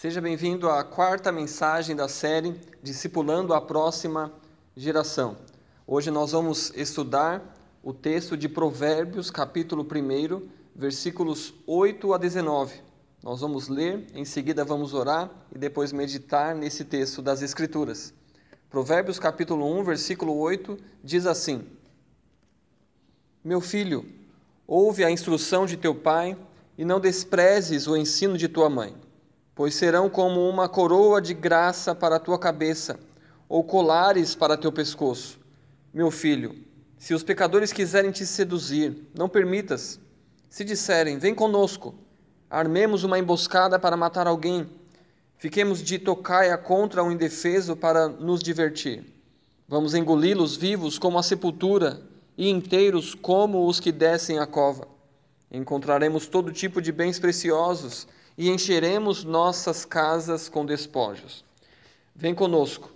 Seja bem-vindo à quarta mensagem da série Discipulando a Próxima Geração. Hoje nós vamos estudar o texto de Provérbios, capítulo 1, versículos 8 a 19. Nós vamos ler, em seguida vamos orar e depois meditar nesse texto das Escrituras. Provérbios, capítulo 1, versículo 8 diz assim: Meu filho, ouve a instrução de teu pai e não desprezes o ensino de tua mãe pois serão como uma coroa de graça para a tua cabeça, ou colares para teu pescoço. Meu filho, se os pecadores quiserem te seduzir, não permitas. Se disserem, vem conosco, armemos uma emboscada para matar alguém, fiquemos de tocaia contra um indefeso para nos divertir. Vamos engoli-los vivos como a sepultura e inteiros como os que descem a cova. Encontraremos todo tipo de bens preciosos e encheremos nossas casas com despojos. Vem conosco,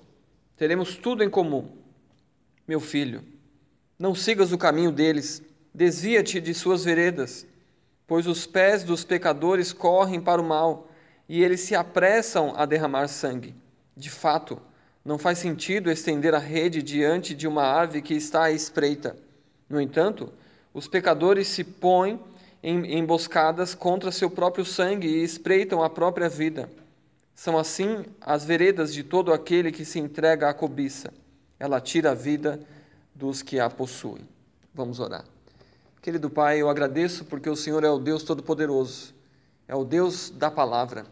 teremos tudo em comum. Meu filho, não sigas o caminho deles, desvia-te de suas veredas, pois os pés dos pecadores correm para o mal e eles se apressam a derramar sangue. De fato, não faz sentido estender a rede diante de uma ave que está à espreita. No entanto, os pecadores se põem emboscadas contra seu próprio sangue e espreitam a própria vida. São assim as veredas de todo aquele que se entrega à cobiça. Ela tira a vida dos que a possuem. Vamos orar. Querido Pai, eu agradeço porque o Senhor é o Deus Todo-Poderoso, é o Deus da palavra.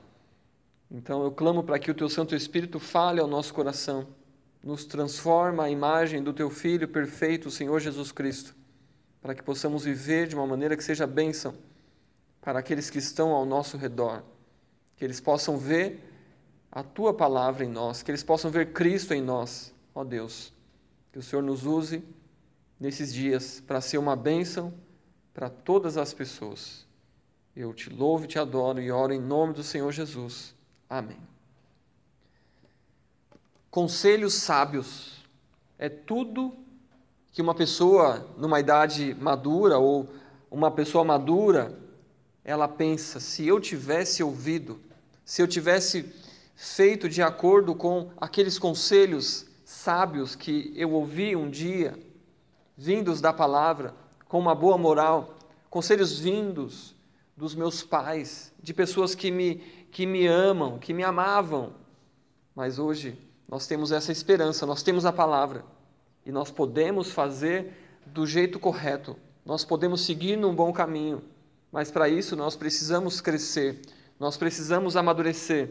Então eu clamo para que o Teu Santo Espírito fale ao nosso coração, nos transforma a imagem do Teu Filho perfeito, o Senhor Jesus Cristo para que possamos viver de uma maneira que seja bênção para aqueles que estão ao nosso redor, que eles possam ver a tua palavra em nós, que eles possam ver Cristo em nós, ó Deus. Que o Senhor nos use nesses dias para ser uma bênção para todas as pessoas. Eu te louvo, te adoro e oro em nome do Senhor Jesus. Amém. Conselhos sábios é tudo que uma pessoa numa idade madura ou uma pessoa madura, ela pensa: se eu tivesse ouvido, se eu tivesse feito de acordo com aqueles conselhos sábios que eu ouvi um dia, vindos da palavra, com uma boa moral, conselhos vindos dos meus pais, de pessoas que me, que me amam, que me amavam. Mas hoje nós temos essa esperança, nós temos a palavra. E nós podemos fazer do jeito correto, nós podemos seguir num bom caminho, mas para isso nós precisamos crescer, nós precisamos amadurecer.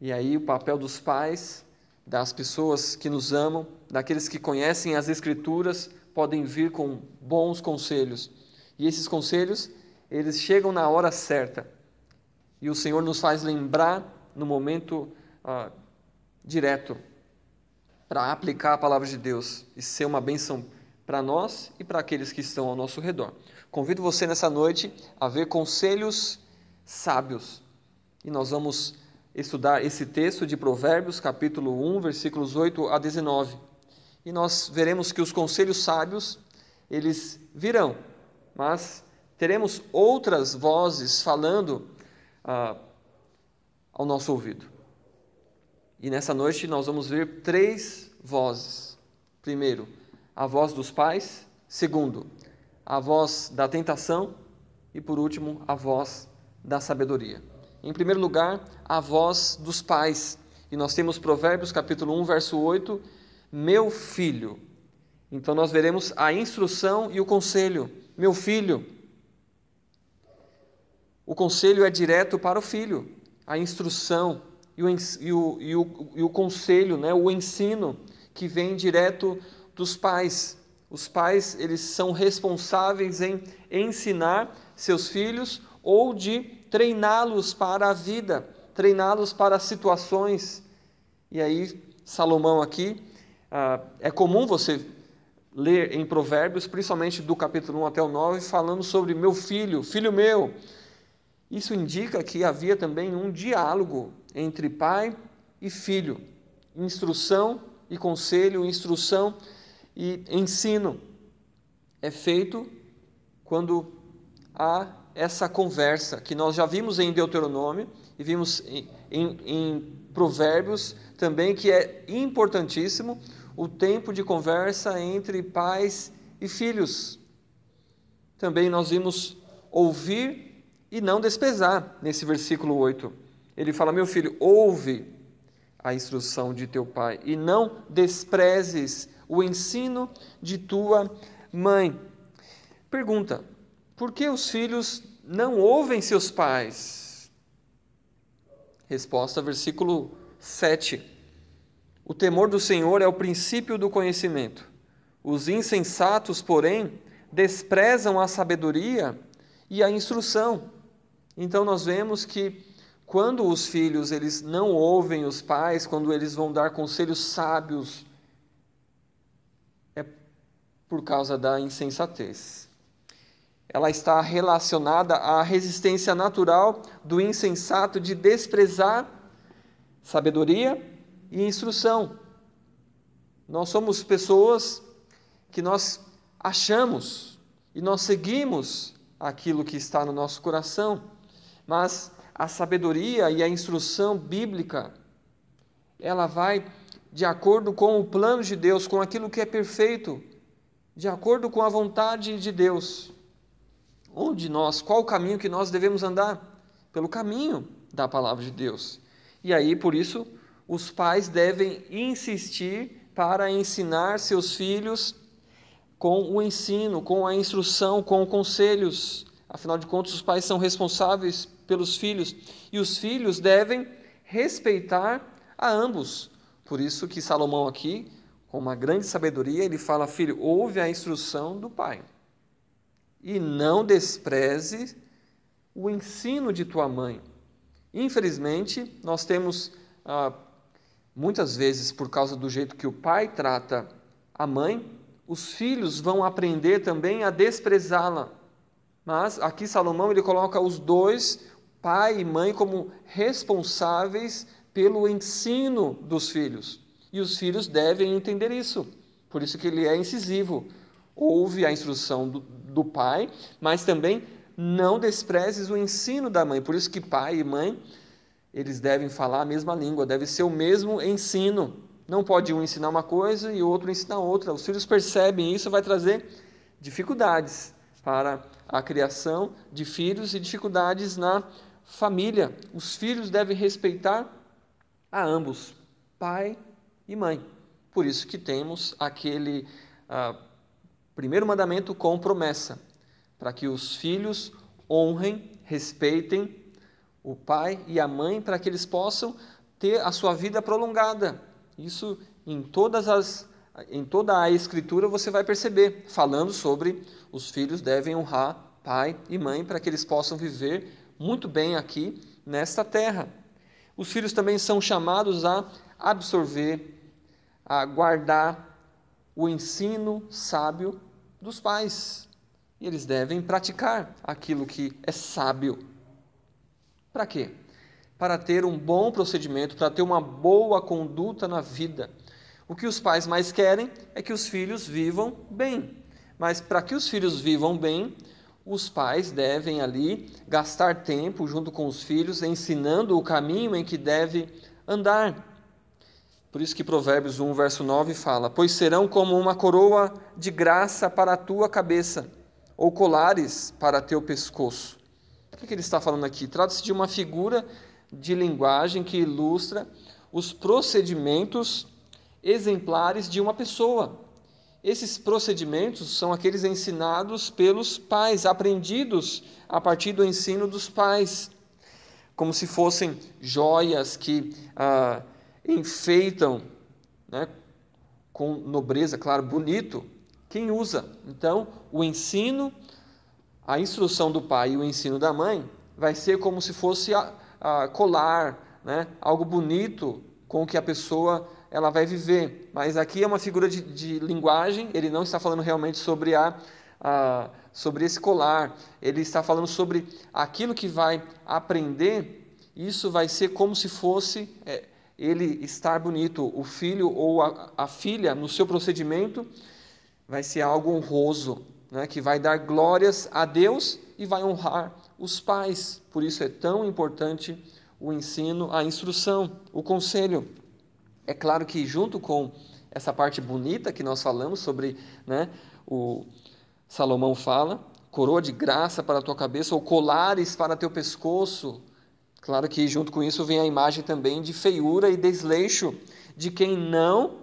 E aí o papel dos pais, das pessoas que nos amam, daqueles que conhecem as Escrituras, podem vir com bons conselhos. E esses conselhos, eles chegam na hora certa. E o Senhor nos faz lembrar no momento ah, direto para aplicar a palavra de Deus e ser uma bênção para nós e para aqueles que estão ao nosso redor. Convido você nessa noite a ver conselhos sábios. E nós vamos estudar esse texto de Provérbios, capítulo 1, versículos 8 a 19. E nós veremos que os conselhos sábios, eles virão, mas teremos outras vozes falando ah, ao nosso ouvido. E nessa noite nós vamos ver três vozes. Primeiro, a voz dos pais. Segundo, a voz da tentação. E por último, a voz da sabedoria. Em primeiro lugar, a voz dos pais. E nós temos Provérbios capítulo 1, verso 8, meu filho. Então nós veremos a instrução e o conselho. Meu filho. O conselho é direto para o filho. A instrução e o, e o, e o, e o conselho, né, o ensino que vem direto dos pais. Os pais, eles são responsáveis em ensinar seus filhos ou de treiná-los para a vida, treiná-los para situações. E aí, Salomão aqui, ah, é comum você ler em Provérbios, principalmente do capítulo 1 até o 9, falando sobre meu filho, filho meu. Isso indica que havia também um diálogo entre pai e filho, instrução e conselho, instrução e ensino. É feito quando há essa conversa que nós já vimos em Deuteronômio e vimos em, em Provérbios também que é importantíssimo o tempo de conversa entre pais e filhos. Também nós vimos ouvir e não desprezar nesse versículo 8. Ele fala: Meu filho, ouve a instrução de teu pai e não desprezes o ensino de tua mãe. Pergunta: por que os filhos não ouvem seus pais? Resposta, versículo 7. O temor do Senhor é o princípio do conhecimento. Os insensatos, porém, desprezam a sabedoria e a instrução. Então nós vemos que quando os filhos eles não ouvem os pais, quando eles vão dar conselhos sábios, é por causa da insensatez ela está relacionada à resistência natural do insensato de desprezar sabedoria e instrução. Nós somos pessoas que nós achamos e nós seguimos aquilo que está no nosso coração, mas a sabedoria e a instrução bíblica, ela vai de acordo com o plano de Deus, com aquilo que é perfeito, de acordo com a vontade de Deus. Onde nós, qual o caminho que nós devemos andar? Pelo caminho da palavra de Deus. E aí, por isso, os pais devem insistir para ensinar seus filhos com o ensino, com a instrução, com conselhos. Afinal de contas, os pais são responsáveis pelos filhos e os filhos devem respeitar a ambos. Por isso que Salomão aqui, com uma grande sabedoria, ele fala: "Filho, ouve a instrução do pai" e não despreze o ensino de tua mãe. Infelizmente, nós temos ah, muitas vezes, por causa do jeito que o pai trata a mãe, os filhos vão aprender também a desprezá-la. Mas aqui Salomão ele coloca os dois, pai e mãe, como responsáveis pelo ensino dos filhos. E os filhos devem entender isso. Por isso que ele é incisivo. Ouve a instrução do, do pai, mas também não desprezes o ensino da mãe. Por isso que pai e mãe, eles devem falar a mesma língua, deve ser o mesmo ensino. Não pode um ensinar uma coisa e o outro ensinar outra. Os filhos percebem isso, vai trazer dificuldades para a criação de filhos e dificuldades na família. Os filhos devem respeitar a ambos, pai e mãe. Por isso que temos aquele ah, Primeiro mandamento com promessa, para que os filhos honrem, respeitem o pai e a mãe, para que eles possam ter a sua vida prolongada. Isso em todas as em toda a escritura você vai perceber, falando sobre os filhos devem honrar pai e mãe para que eles possam viver muito bem aqui nesta terra. Os filhos também são chamados a absorver, a guardar o ensino sábio dos pais. E eles devem praticar aquilo que é sábio. Para quê? Para ter um bom procedimento, para ter uma boa conduta na vida. O que os pais mais querem é que os filhos vivam bem. Mas para que os filhos vivam bem, os pais devem ali gastar tempo junto com os filhos, ensinando o caminho em que deve andar. Por isso que Provérbios 1, verso 9 fala: Pois serão como uma coroa de graça para a tua cabeça, ou colares para teu pescoço. O que ele está falando aqui? Trata-se de uma figura de linguagem que ilustra os procedimentos exemplares de uma pessoa. Esses procedimentos são aqueles ensinados pelos pais, aprendidos a partir do ensino dos pais, como se fossem joias que. Ah, enfeitam né, com nobreza, claro, bonito, quem usa. Então, o ensino, a instrução do pai e o ensino da mãe vai ser como se fosse a, a colar, né, algo bonito com que a pessoa ela vai viver. Mas aqui é uma figura de, de linguagem, ele não está falando realmente sobre a, a, sobre esse colar, ele está falando sobre aquilo que vai aprender, isso vai ser como se fosse. É, ele estar bonito, o filho ou a, a filha, no seu procedimento, vai ser algo honroso, né, que vai dar glórias a Deus e vai honrar os pais. Por isso é tão importante o ensino, a instrução, o conselho. É claro que, junto com essa parte bonita que nós falamos sobre, né, o Salomão fala, coroa de graça para a tua cabeça ou colares para teu pescoço. Claro que junto com isso vem a imagem também de feiura e desleixo de quem não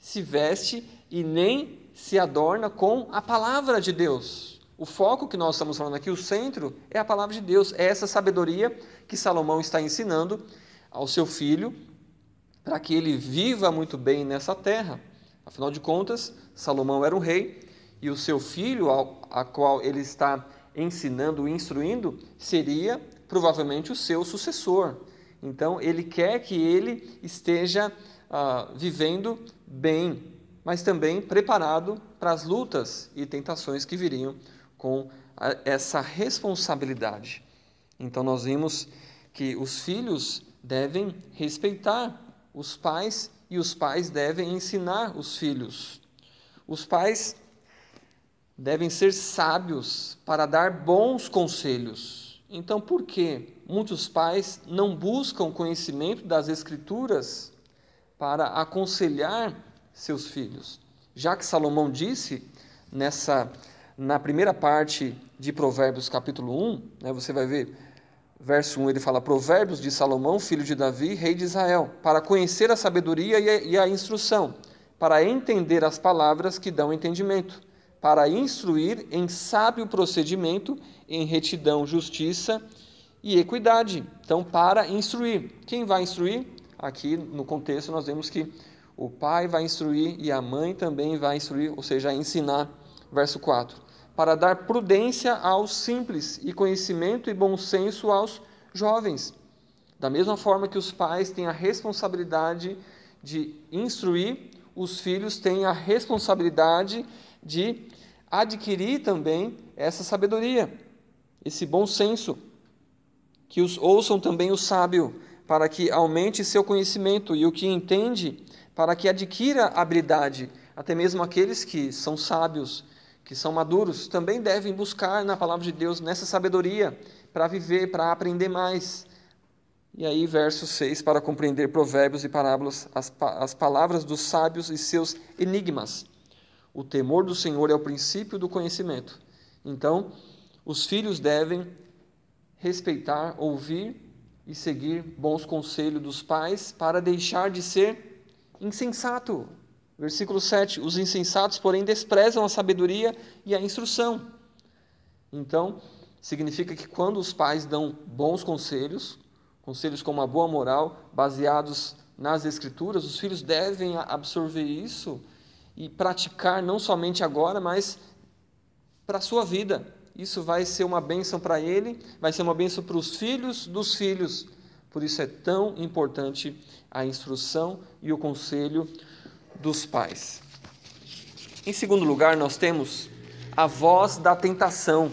se veste e nem se adorna com a palavra de Deus. O foco que nós estamos falando aqui, o centro, é a palavra de Deus, é essa sabedoria que Salomão está ensinando ao seu filho para que ele viva muito bem nessa terra. Afinal de contas, Salomão era um rei e o seu filho, ao, a qual ele está ensinando, instruindo, seria provavelmente o seu sucessor. Então, ele quer que ele esteja ah, vivendo bem, mas também preparado para as lutas e tentações que viriam com a, essa responsabilidade. Então, nós vimos que os filhos devem respeitar os pais e os pais devem ensinar os filhos. Os pais devem ser sábios para dar bons conselhos. Então, por que muitos pais não buscam conhecimento das Escrituras para aconselhar seus filhos? Já que Salomão disse nessa na primeira parte de Provérbios capítulo 1, né, você vai ver verso 1, ele fala Provérbios de Salomão, filho de Davi, rei de Israel, para conhecer a sabedoria e a, instrução, para entender as palavras que dão entendimento para instruir em sábio procedimento, em retidão, justiça e equidade. Então, para instruir. Quem vai instruir? Aqui no contexto nós vemos que o pai vai instruir e a mãe também vai instruir, ou seja, ensinar. Verso 4. Para dar prudência aos simples e conhecimento e bom senso aos jovens. Da mesma forma que os pais têm a responsabilidade de instruir, os filhos têm a responsabilidade de adquirir também essa sabedoria, esse bom senso. Que os ouçam também o sábio, para que aumente seu conhecimento, e o que entende, para que adquira habilidade. Até mesmo aqueles que são sábios, que são maduros, também devem buscar na palavra de Deus nessa sabedoria, para viver, para aprender mais. E aí, verso 6, para compreender provérbios e parábolas, as, as palavras dos sábios e seus enigmas. O temor do Senhor é o princípio do conhecimento. Então, os filhos devem respeitar, ouvir e seguir bons conselhos dos pais para deixar de ser insensato. Versículo 7: Os insensatos, porém, desprezam a sabedoria e a instrução. Então, significa que quando os pais dão bons conselhos, conselhos com uma boa moral, baseados nas Escrituras, os filhos devem absorver isso e praticar não somente agora, mas para a sua vida. Isso vai ser uma bênção para ele, vai ser uma bênção para os filhos dos filhos. Por isso é tão importante a instrução e o conselho dos pais. Em segundo lugar, nós temos a voz da tentação.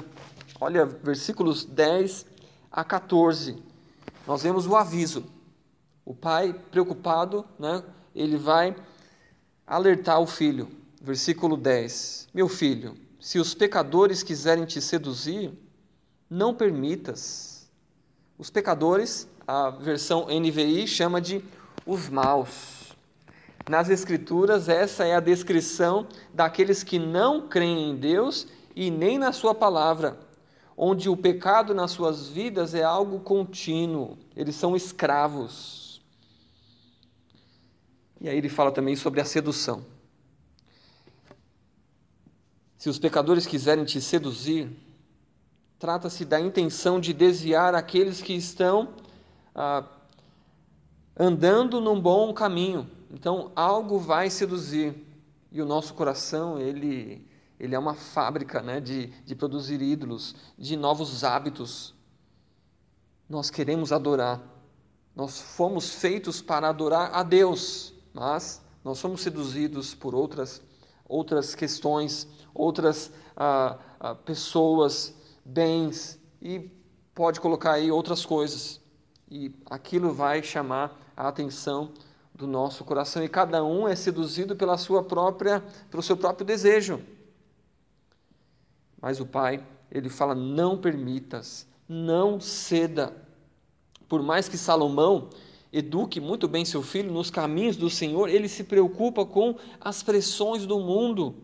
Olha, versículos 10 a 14. Nós vemos o aviso. O pai preocupado, né, ele vai alertar o filho. Versículo 10: Meu filho, se os pecadores quiserem te seduzir, não permitas. Os pecadores, a versão NVI chama de os maus. Nas Escrituras, essa é a descrição daqueles que não creem em Deus e nem na Sua palavra, onde o pecado nas suas vidas é algo contínuo, eles são escravos. E aí ele fala também sobre a sedução. Se os pecadores quiserem te seduzir, trata-se da intenção de desviar aqueles que estão ah, andando num bom caminho. Então, algo vai seduzir. E o nosso coração, ele, ele é uma fábrica né, de, de produzir ídolos, de novos hábitos. Nós queremos adorar. Nós fomos feitos para adorar a Deus mas nós somos seduzidos por outras, outras questões, outras ah, ah, pessoas, bens, e pode colocar aí outras coisas. E aquilo vai chamar a atenção do nosso coração e cada um é seduzido pela sua própria, pelo seu próprio desejo. Mas o pai, ele fala: "Não permitas, não ceda". Por mais que Salomão eduque muito bem seu filho nos caminhos do Senhor, ele se preocupa com as pressões do mundo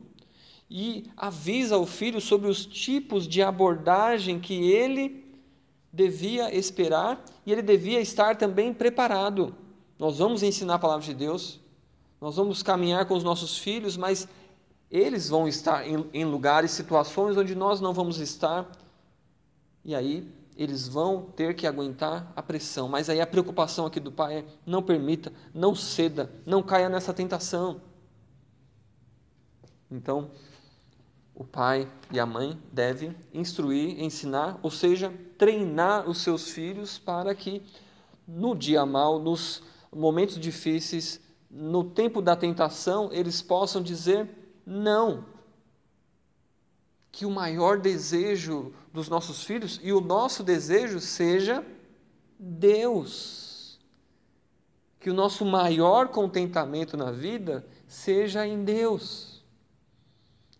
e avisa o filho sobre os tipos de abordagem que ele devia esperar e ele devia estar também preparado. Nós vamos ensinar a palavra de Deus, nós vamos caminhar com os nossos filhos, mas eles vão estar em, em lugares, situações onde nós não vamos estar, e aí eles vão ter que aguentar a pressão. Mas aí a preocupação aqui do pai é: não permita, não ceda, não caia nessa tentação. Então, o pai e a mãe devem instruir, ensinar, ou seja, treinar os seus filhos para que no dia mal, nos momentos difíceis, no tempo da tentação, eles possam dizer não. Que o maior desejo dos nossos filhos e o nosso desejo seja Deus. Que o nosso maior contentamento na vida seja em Deus.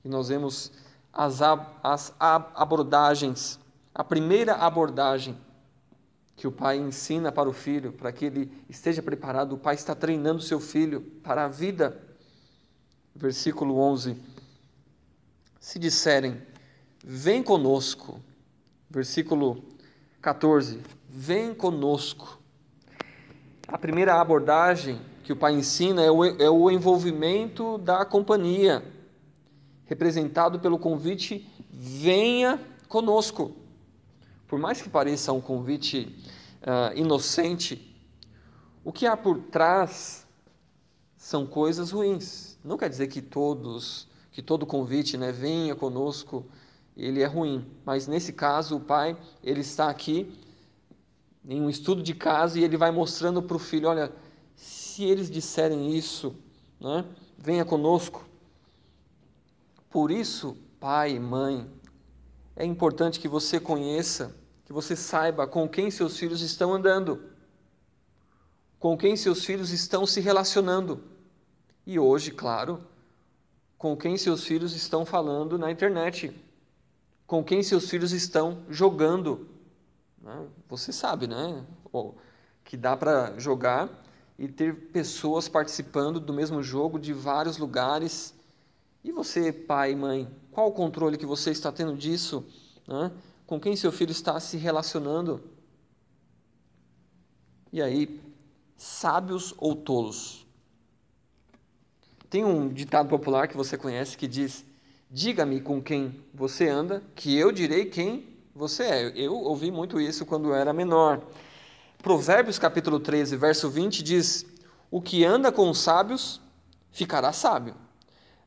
E nós vemos as, as abordagens. A primeira abordagem que o pai ensina para o filho, para que ele esteja preparado, o pai está treinando seu filho para a vida. Versículo 11: Se disserem, vem conosco. Versículo 14: Vem conosco. A primeira abordagem que o pai ensina é o, é o envolvimento da companhia representado pelo convite: venha conosco. Por mais que pareça um convite uh, inocente, o que há por trás são coisas ruins. Não quer dizer que todos, que todo convite, né, venha conosco, ele é ruim. Mas nesse caso, o pai, ele está aqui em um estudo de caso e ele vai mostrando para o filho, olha, se eles disserem isso, né, venha conosco, por isso, pai, mãe, é importante que você conheça, que você saiba com quem seus filhos estão andando, com quem seus filhos estão se relacionando. E hoje, claro, com quem seus filhos estão falando na internet, com quem seus filhos estão jogando. Né? Você sabe, né? Que dá para jogar e ter pessoas participando do mesmo jogo de vários lugares e você, pai e mãe, qual o controle que você está tendo disso? Né? Com quem seu filho está se relacionando? E aí, sábios ou tolos? Tem um ditado popular que você conhece que diz: Diga-me com quem você anda, que eu direi quem você é. Eu ouvi muito isso quando era menor. Provérbios capítulo 13, verso 20 diz: O que anda com os sábios ficará sábio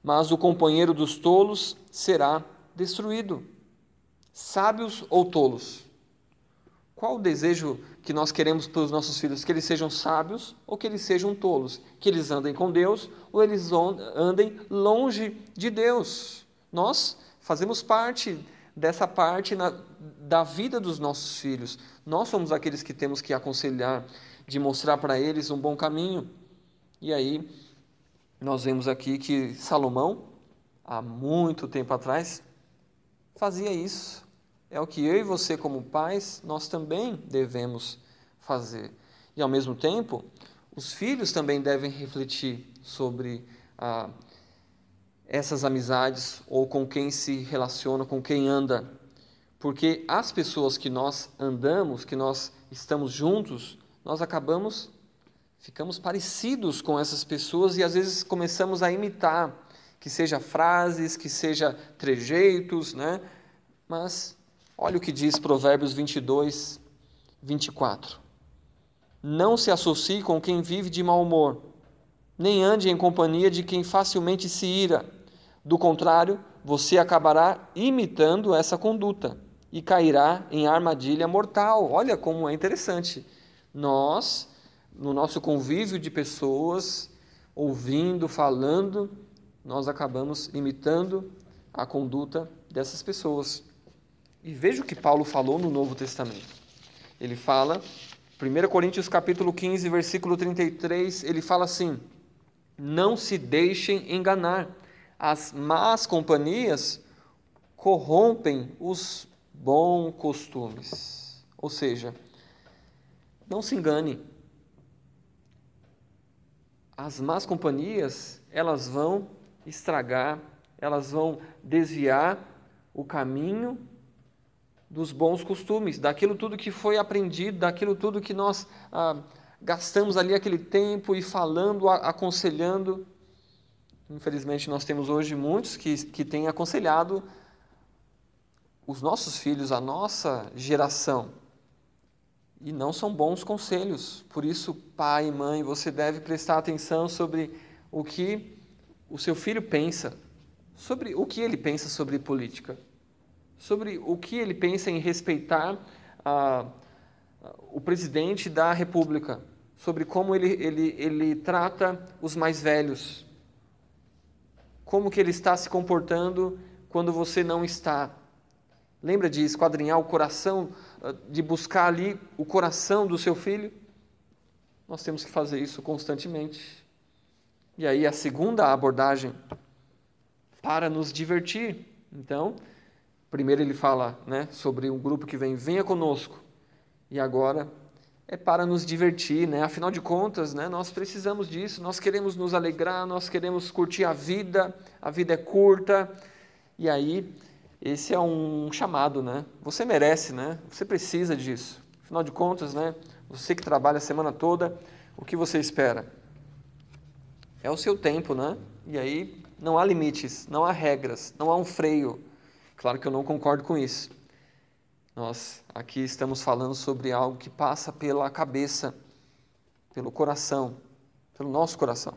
mas o companheiro dos tolos será destruído. Sábios ou tolos? Qual o desejo que nós queremos para os nossos filhos? Que eles sejam sábios ou que eles sejam tolos? Que eles andem com Deus ou eles andem longe de Deus? Nós fazemos parte dessa parte na, da vida dos nossos filhos. Nós somos aqueles que temos que aconselhar, de mostrar para eles um bom caminho. E aí, nós vemos aqui que Salomão, há muito tempo atrás, fazia isso. É o que eu e você, como pais, nós também devemos fazer. E ao mesmo tempo, os filhos também devem refletir sobre ah, essas amizades ou com quem se relaciona, com quem anda. Porque as pessoas que nós andamos, que nós estamos juntos, nós acabamos ficamos parecidos com essas pessoas e às vezes começamos a imitar, que seja frases, que seja trejeitos, né? Mas olha o que diz Provérbios 22, 24. Não se associe com quem vive de mau humor, nem ande em companhia de quem facilmente se ira. Do contrário, você acabará imitando essa conduta e cairá em armadilha mortal. Olha como é interessante. Nós no nosso convívio de pessoas, ouvindo, falando, nós acabamos imitando a conduta dessas pessoas. E veja o que Paulo falou no Novo Testamento. Ele fala, 1 Coríntios capítulo 15, versículo 33, ele fala assim: Não se deixem enganar, as más companhias corrompem os bons costumes. Ou seja, Não se engane. As más companhias, elas vão estragar, elas vão desviar o caminho dos bons costumes, daquilo tudo que foi aprendido, daquilo tudo que nós ah, gastamos ali aquele tempo e falando, aconselhando. Infelizmente, nós temos hoje muitos que, que têm aconselhado os nossos filhos, a nossa geração. E não são bons conselhos. Por isso, pai e mãe, você deve prestar atenção sobre o que o seu filho pensa, sobre o que ele pensa sobre política, sobre o que ele pensa em respeitar a, o presidente da República, sobre como ele, ele, ele trata os mais velhos, como que ele está se comportando quando você não está. Lembra de esquadrinhar o coração, ah, de buscar ali o coração do seu filho? Nós temos que fazer isso constantemente. E aí a segunda abordagem para nos divertir. Então, primeiro ele fala, né, sobre um grupo que vem, venha conosco. E agora é para nos divertir, né? Afinal de contas, né, nós precisamos disso, nós queremos nos alegrar, nós queremos curtir a vida, a vida é curta. E aí, esse é um chamado, né? Você merece, né? Você precisa disso. Afinal de contas, né, você que trabalha a semana toda, o que você espera? É o seu tempo, né? E aí não há limites, não há regras, não há um freio. Claro que eu não concordo com isso. Nós aqui estamos falando sobre algo que passa pela cabeça, pelo coração, pelo nosso coração.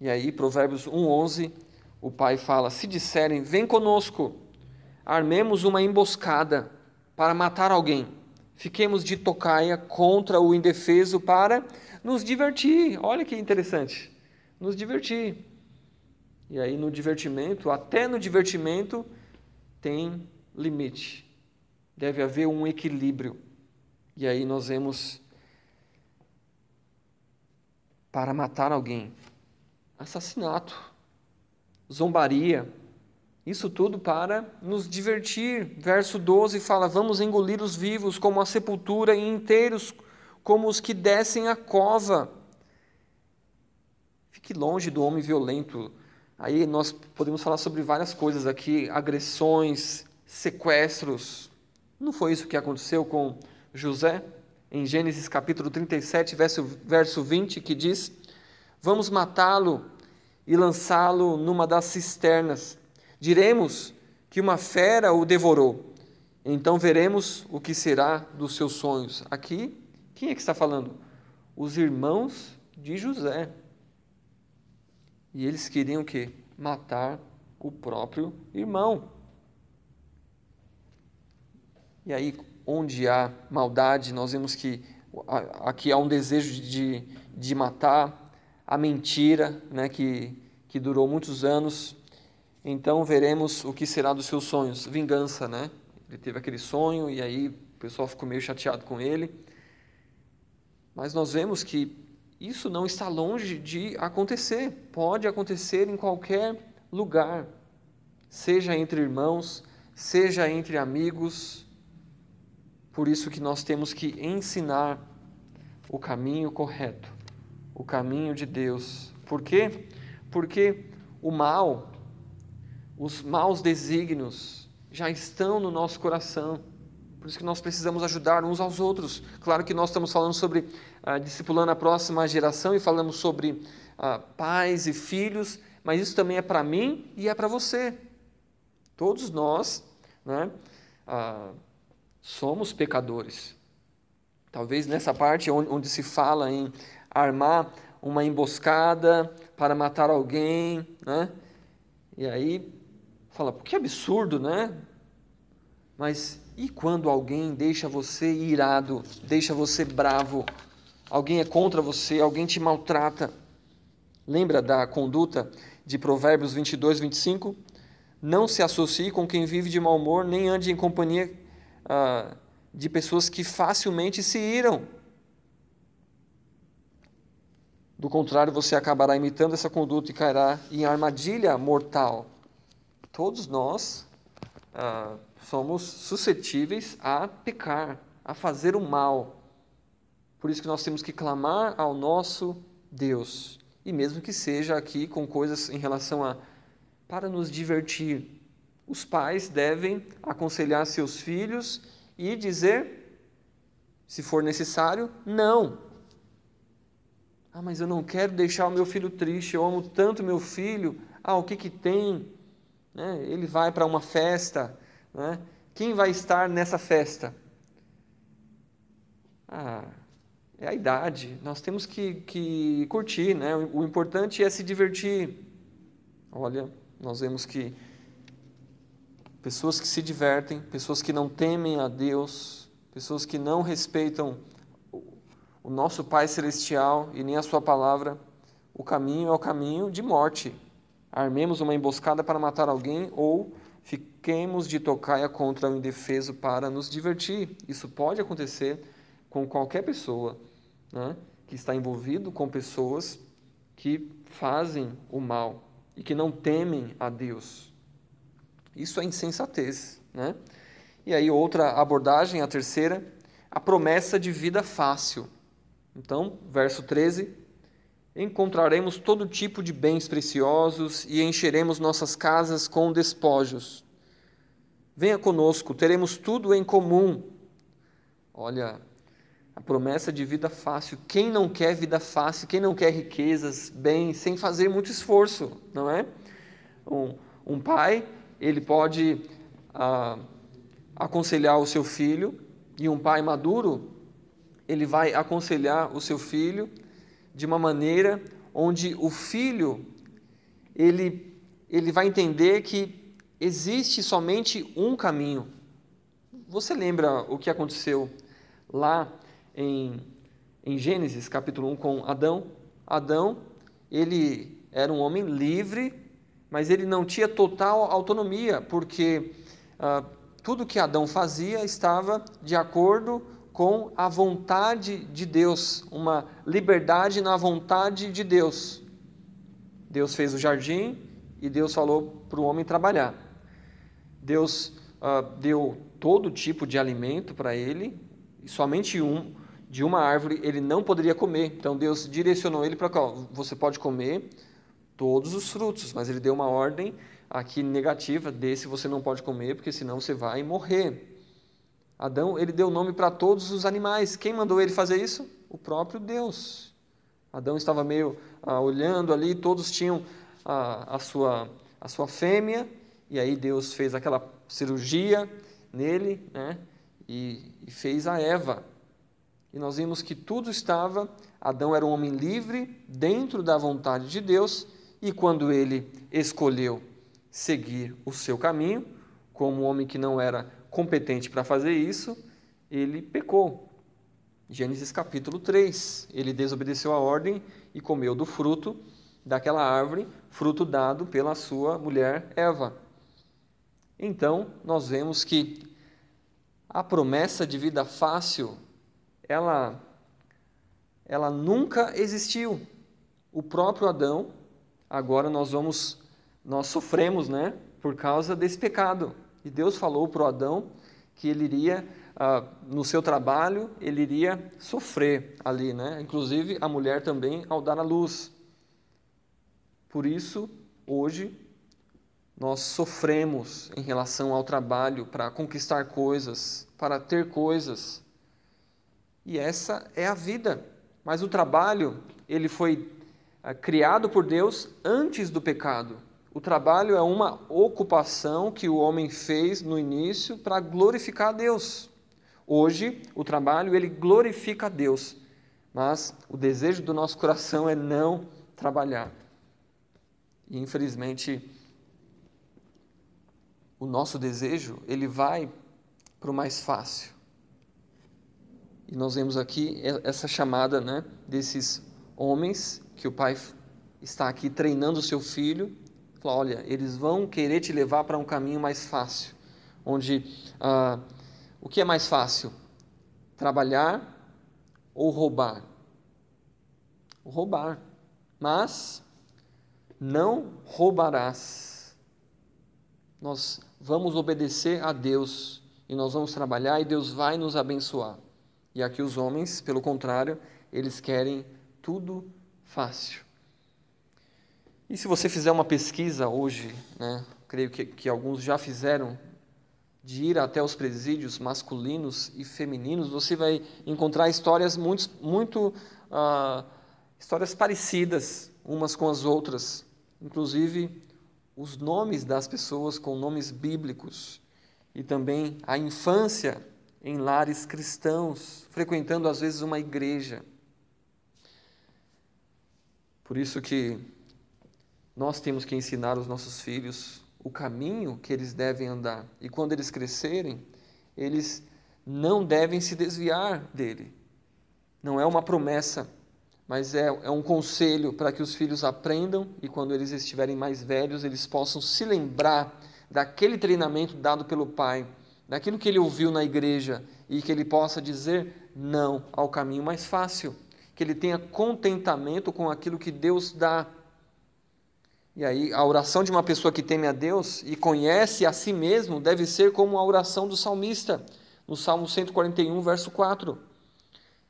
E aí, Provérbios 1:11, o pai fala: "Se disserem: Vem conosco, armemos uma emboscada para matar alguém. Fiquemos de tocaia contra o indefeso para nos divertir." Olha que interessante. Nos divertir. E aí no divertimento, até no divertimento tem limite deve haver um equilíbrio. E aí nós vemos para matar alguém, assassinato, zombaria, isso tudo para nos divertir. Verso 12 fala: Vamos engolir os vivos como a sepultura e inteiros como os que descem a cova. Fique longe do homem violento. Aí nós podemos falar sobre várias coisas aqui: agressões, sequestros, não foi isso que aconteceu com José? Em Gênesis capítulo 37, verso, verso 20, que diz: Vamos matá-lo e lançá-lo numa das cisternas. Diremos que uma fera o devorou. Então veremos o que será dos seus sonhos. Aqui, quem é que está falando? Os irmãos de José. E eles queriam que matar o próprio irmão. E aí, onde há maldade, nós vemos que aqui há um desejo de, de matar, a mentira, né, que, que durou muitos anos. Então veremos o que será dos seus sonhos. Vingança, né? Ele teve aquele sonho e aí o pessoal ficou meio chateado com ele. Mas nós vemos que isso não está longe de acontecer. Pode acontecer em qualquer lugar, seja entre irmãos, seja entre amigos, por isso que nós temos que ensinar o caminho correto, o caminho de Deus. Por quê? Porque o mal, os maus desígnios já estão no nosso coração. Por isso que nós precisamos ajudar uns aos outros. Claro que nós estamos falando sobre ah, discipulando a próxima geração e falamos sobre ah, pais e filhos, mas isso também é para mim e é para você. Todos nós, né? Ah, somos pecadores. Talvez nessa parte onde, onde se fala em armar uma emboscada para matar alguém, né? E aí fala, que absurdo, né? Mas e quando alguém deixa você irado, deixa você bravo? Alguém é contra você, alguém te maltrata? Lembra da conduta de Provérbios 22, 25? Não se associe com quem vive de mau humor, nem ande em companhia ah, de pessoas que facilmente se iram. Do contrário, você acabará imitando essa conduta e cairá em armadilha mortal. Todos nós ah, somos suscetíveis a pecar, a fazer o mal. Por isso que nós temos que clamar ao nosso Deus. E mesmo que seja aqui com coisas em relação a para nos divertir, os pais devem aconselhar seus filhos e dizer, se for necessário, não. Ah, mas eu não quero deixar o meu filho triste, eu amo tanto meu filho. Ah, o que que tem? Né? Ele vai para uma festa, né? Quem vai estar nessa festa? Ah, é a idade. Nós temos que, que curtir, né? O importante é se divertir. Olha, nós vemos que pessoas que se divertem, pessoas que não temem a Deus, pessoas que não respeitam o nosso Pai Celestial e nem a Sua palavra, o caminho é o caminho de morte. Armemos uma emboscada para matar alguém ou fiquemos de tocaia contra o indefeso para nos divertir. Isso pode acontecer com qualquer pessoa né, que está envolvido com pessoas que fazem o mal e que não temem a Deus. Isso é insensatez. Né? E aí, outra abordagem, a terceira, a promessa de vida fácil. Então, verso 13: Encontraremos todo tipo de bens preciosos e encheremos nossas casas com despojos. Venha conosco, teremos tudo em comum. Olha, a promessa de vida fácil. Quem não quer vida fácil? Quem não quer riquezas, bens, sem fazer muito esforço, não é? Um, um pai, ele pode ah, aconselhar o seu filho, e um pai maduro, ele vai aconselhar o seu filho de uma maneira onde o filho ele, ele vai entender que existe somente um caminho. Você lembra o que aconteceu lá em, em Gênesis capítulo 1 com Adão? Adão, ele era um homem livre, mas ele não tinha total autonomia, porque ah, tudo que Adão fazia estava de acordo com a vontade de Deus, uma liberdade na vontade de Deus. Deus fez o jardim e Deus falou para o homem trabalhar. Deus uh, deu todo tipo de alimento para ele, somente um de uma árvore ele não poderia comer. Então Deus direcionou ele para cá: você pode comer todos os frutos, mas ele deu uma ordem aqui negativa: desse você não pode comer, porque senão você vai morrer. Adão, ele deu nome para todos os animais. Quem mandou ele fazer isso? O próprio Deus. Adão estava meio ah, olhando ali, todos tinham a, a, sua, a sua fêmea, e aí Deus fez aquela cirurgia nele, né? E, e fez a Eva. E nós vimos que tudo estava. Adão era um homem livre dentro da vontade de Deus, e quando ele escolheu seguir o seu caminho, como um homem que não era competente para fazer isso, ele pecou. Gênesis capítulo 3. Ele desobedeceu a ordem e comeu do fruto daquela árvore, fruto dado pela sua mulher Eva. Então, nós vemos que a promessa de vida fácil, ela ela nunca existiu. O próprio Adão, agora nós vamos nós sofremos, né, por causa desse pecado. E Deus falou para o Adão que ele iria ah, no seu trabalho, ele iria sofrer ali, né? Inclusive a mulher também ao dar a luz. Por isso, hoje nós sofremos em relação ao trabalho para conquistar coisas, para ter coisas. E essa é a vida. Mas o trabalho, ele foi ah, criado por Deus antes do pecado. O trabalho é uma ocupação que o homem fez no início para glorificar a Deus. Hoje, o trabalho ele glorifica a Deus, mas o desejo do nosso coração é não trabalhar. E infelizmente, o nosso desejo, ele vai para o mais fácil. E nós vemos aqui essa chamada né, desses homens que o pai está aqui treinando o seu filho. Fala, olha, eles vão querer te levar para um caminho mais fácil, onde ah, o que é mais fácil? Trabalhar ou roubar? Roubar. Mas não roubarás. Nós vamos obedecer a Deus e nós vamos trabalhar e Deus vai nos abençoar. E aqui os homens, pelo contrário, eles querem tudo fácil. E se você fizer uma pesquisa hoje, né, creio que, que alguns já fizeram, de ir até os presídios masculinos e femininos, você vai encontrar histórias muito, muito uh, histórias parecidas umas com as outras, inclusive os nomes das pessoas com nomes bíblicos e também a infância em lares cristãos, frequentando às vezes uma igreja. Por isso que nós temos que ensinar os nossos filhos o caminho que eles devem andar. E quando eles crescerem, eles não devem se desviar dele. Não é uma promessa, mas é, é um conselho para que os filhos aprendam e quando eles estiverem mais velhos, eles possam se lembrar daquele treinamento dado pelo pai, daquilo que ele ouviu na igreja e que ele possa dizer não ao caminho mais fácil, que ele tenha contentamento com aquilo que Deus dá e aí, a oração de uma pessoa que teme a Deus e conhece a si mesmo deve ser como a oração do salmista, no Salmo 141, verso 4.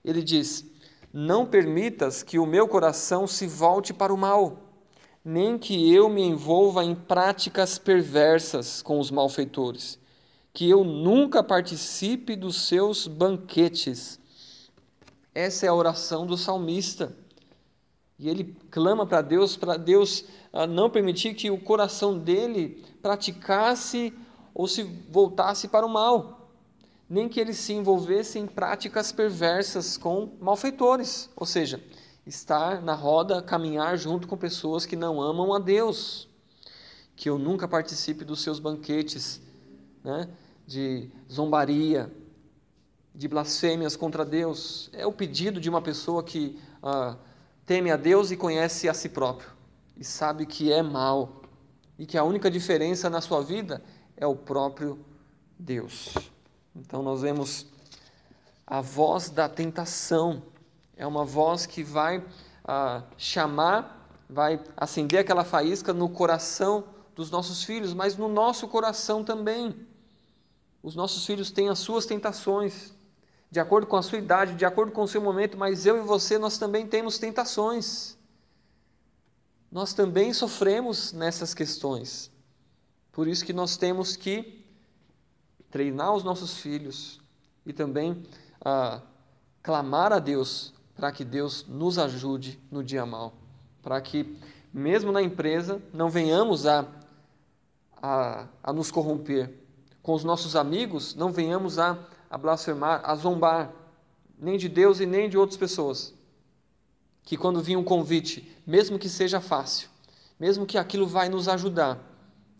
Ele diz: Não permitas que o meu coração se volte para o mal, nem que eu me envolva em práticas perversas com os malfeitores, que eu nunca participe dos seus banquetes. Essa é a oração do salmista. E ele clama para Deus, para Deus ah, não permitir que o coração dele praticasse ou se voltasse para o mal, nem que ele se envolvesse em práticas perversas com malfeitores, ou seja, estar na roda, caminhar junto com pessoas que não amam a Deus, que eu nunca participe dos seus banquetes, né, de zombaria, de blasfêmias contra Deus. É o pedido de uma pessoa que ah, teme a Deus e conhece a si próprio e sabe que é mal e que a única diferença na sua vida é o próprio Deus. Então nós vemos a voz da tentação, é uma voz que vai ah, chamar, vai acender aquela faísca no coração dos nossos filhos, mas no nosso coração também. Os nossos filhos têm as suas tentações, de acordo com a sua idade, de acordo com o seu momento, mas eu e você, nós também temos tentações nós também sofremos nessas questões. Por isso que nós temos que treinar os nossos filhos e também ah, clamar a Deus para que Deus nos ajude no dia mal, para que mesmo na empresa não venhamos a, a, a nos corromper. Com os nossos amigos não venhamos a, a blasfemar, a zombar, nem de Deus e nem de outras pessoas que quando vinha um convite, mesmo que seja fácil, mesmo que aquilo vai nos ajudar,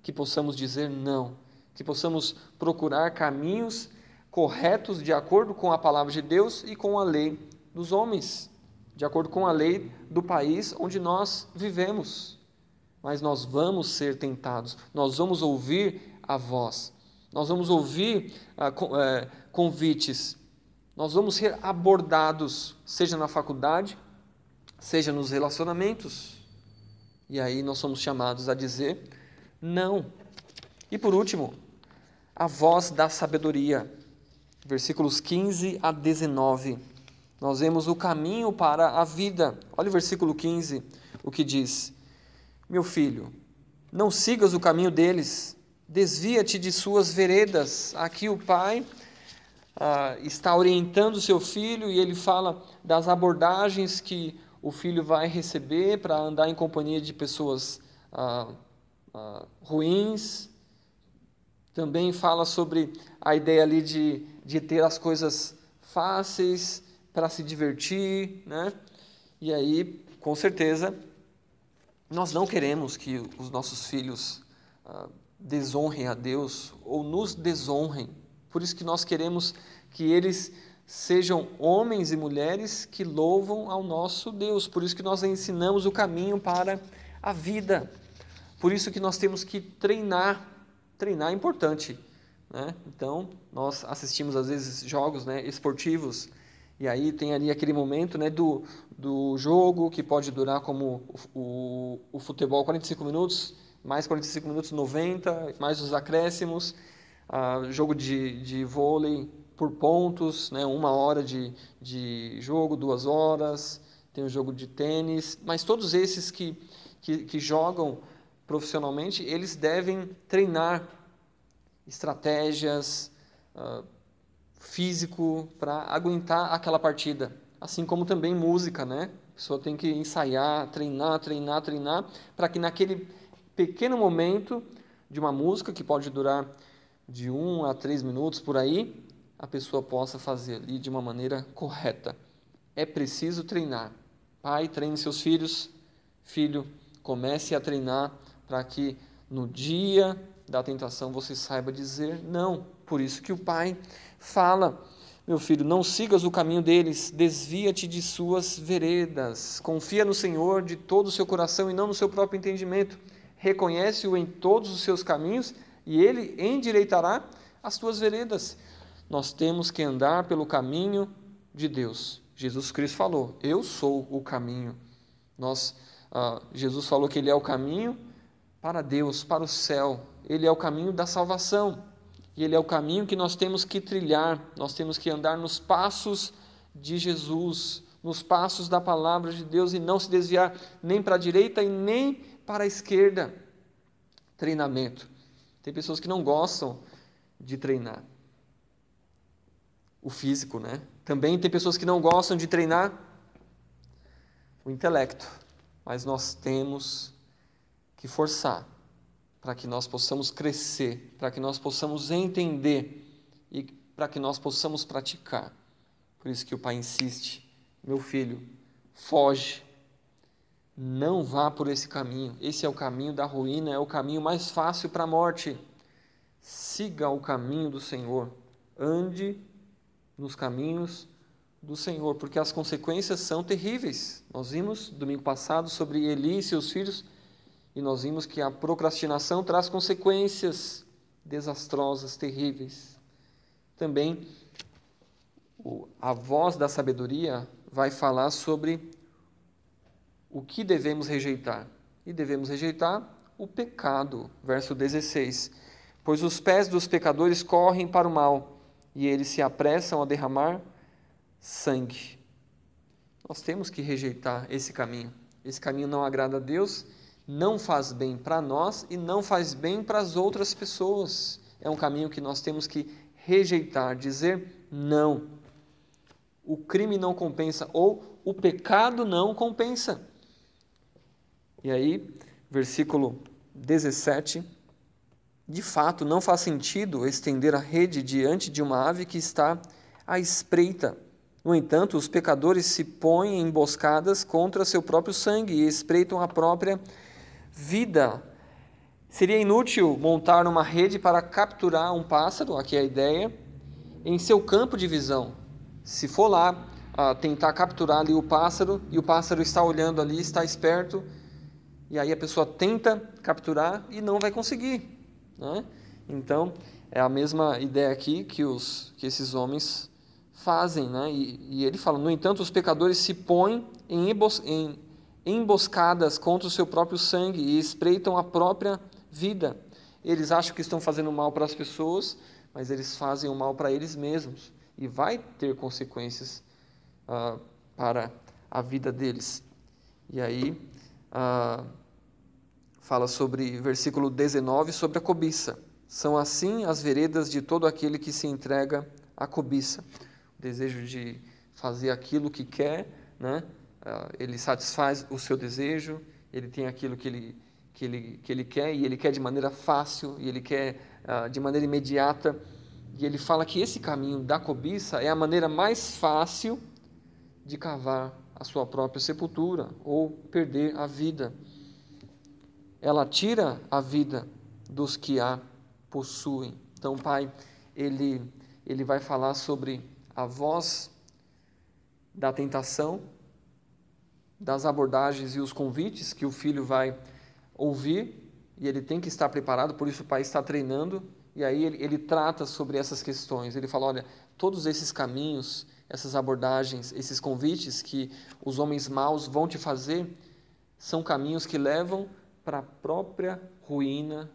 que possamos dizer não, que possamos procurar caminhos corretos de acordo com a palavra de Deus e com a lei dos homens, de acordo com a lei do país onde nós vivemos. Mas nós vamos ser tentados, nós vamos ouvir a voz, nós vamos ouvir ah, eh, convites, nós vamos ser abordados, seja na faculdade, seja nos relacionamentos. E aí nós somos chamados a dizer não. E por último, a voz da sabedoria. Versículos 15 a 19. Nós vemos o caminho para a vida. Olha o versículo 15, o que diz: Meu filho, não sigas o caminho deles, desvia-te de suas veredas. Aqui o pai ah, está orientando seu filho e ele fala das abordagens que o filho vai receber para andar em companhia de pessoas ah, ah, ruins. Também fala sobre a ideia ali de, de ter as coisas fáceis para se divertir, né? E aí, com certeza, nós não queremos que os nossos filhos ah, desonrem a Deus ou nos desonrem. Por isso que nós queremos que eles sejam homens e mulheres que louvam ao nosso Deus. Por isso que nós ensinamos o caminho para a vida. Por isso que nós temos que treinar. Treinar é importante. Né? Então, nós assistimos às vezes jogos né, esportivos, e aí tem ali aquele momento né, do, do jogo que pode durar como o, o, o futebol 45 minutos, mais 45 minutos 90, mais os acréscimos, ah, jogo de, de vôlei por pontos, né? uma hora de, de jogo, duas horas, tem o jogo de tênis, mas todos esses que, que, que jogam profissionalmente, eles devem treinar estratégias, uh, físico para aguentar aquela partida. Assim como também música, né? A pessoa tem que ensaiar, treinar, treinar, treinar, para que naquele pequeno momento de uma música, que pode durar de um a três minutos por aí, a pessoa possa fazer ali de uma maneira correta. É preciso treinar. Pai, treine seus filhos. Filho, comece a treinar para que no dia da tentação você saiba dizer não. Por isso que o pai fala: Meu filho, não sigas o caminho deles, desvia-te de suas veredas. Confia no Senhor de todo o seu coração e não no seu próprio entendimento. Reconhece-o em todos os seus caminhos e ele endireitará as tuas veredas. Nós temos que andar pelo caminho de Deus. Jesus Cristo falou: Eu sou o caminho. Nós, ah, Jesus falou que Ele é o caminho para Deus, para o céu. Ele é o caminho da salvação. E ele é o caminho que nós temos que trilhar. Nós temos que andar nos passos de Jesus, nos passos da palavra de Deus e não se desviar nem para a direita e nem para a esquerda. Treinamento. Tem pessoas que não gostam de treinar. O físico, né? Também tem pessoas que não gostam de treinar o intelecto. Mas nós temos que forçar para que nós possamos crescer, para que nós possamos entender e para que nós possamos praticar. Por isso que o pai insiste: meu filho, foge, não vá por esse caminho. Esse é o caminho da ruína, é o caminho mais fácil para a morte. Siga o caminho do Senhor, ande nos caminhos do Senhor, porque as consequências são terríveis. Nós vimos domingo passado sobre Eli e seus filhos e nós vimos que a procrastinação traz consequências desastrosas, terríveis. Também a voz da sabedoria vai falar sobre o que devemos rejeitar. E devemos rejeitar o pecado, verso 16. Pois os pés dos pecadores correm para o mal, e eles se apressam a derramar sangue. Nós temos que rejeitar esse caminho. Esse caminho não agrada a Deus não faz bem para nós e não faz bem para as outras pessoas. É um caminho que nós temos que rejeitar, dizer não. O crime não compensa ou o pecado não compensa. E aí, versículo 17. De fato, não faz sentido estender a rede diante de uma ave que está à espreita. No entanto, os pecadores se põem emboscadas contra seu próprio sangue e espreitam a própria vida. Seria inútil montar uma rede para capturar um pássaro, aqui é a ideia, em seu campo de visão. Se for lá uh, tentar capturar ali o pássaro e o pássaro está olhando ali, está esperto, e aí a pessoa tenta capturar e não vai conseguir. Né? Então, é a mesma ideia aqui que, os, que esses homens fazem. Né? E, e ele fala: no entanto, os pecadores se põem em, em emboscadas contra o seu próprio sangue e espreitam a própria vida. Eles acham que estão fazendo mal para as pessoas, mas eles fazem o mal para eles mesmos e vai ter consequências uh, para a vida deles. E aí fala sobre versículo 19 sobre a cobiça. São assim as veredas de todo aquele que se entrega à cobiça, o desejo de fazer aquilo que quer, né? Ah, ele satisfaz o seu desejo, ele tem aquilo que ele, que ele, que ele quer, e ele quer de maneira fácil, e ele quer uh, de maneira imediata. E ele fala que esse caminho da cobiça é a maneira mais fácil de cavar a sua própria sepultura ou perder a vida. Ela tira a vida dos que a possuem. Então, Pai, ele, ele vai falar sobre a voz da tentação das abordagens e os convites que o filho vai ouvir e ele tem que estar preparado, por isso o pai está treinando e aí ele, ele trata sobre essas questões. Ele fala: olha, todos esses caminhos, essas abordagens, esses convites que os homens maus vão te fazer são caminhos que levam para a própria ruína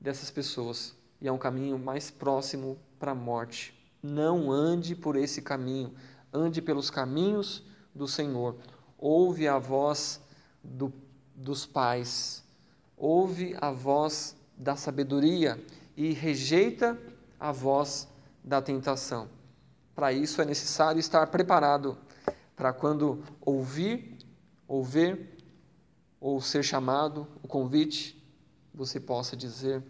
dessas pessoas e é um caminho mais próximo para a morte. não ande por esse caminho, ande pelos caminhos do Senhor. Ouve a voz do, dos pais, ouve a voz da sabedoria e rejeita a voz da tentação. Para isso é necessário estar preparado para quando ouvir, ouvir ou ser chamado, o convite, você possa dizer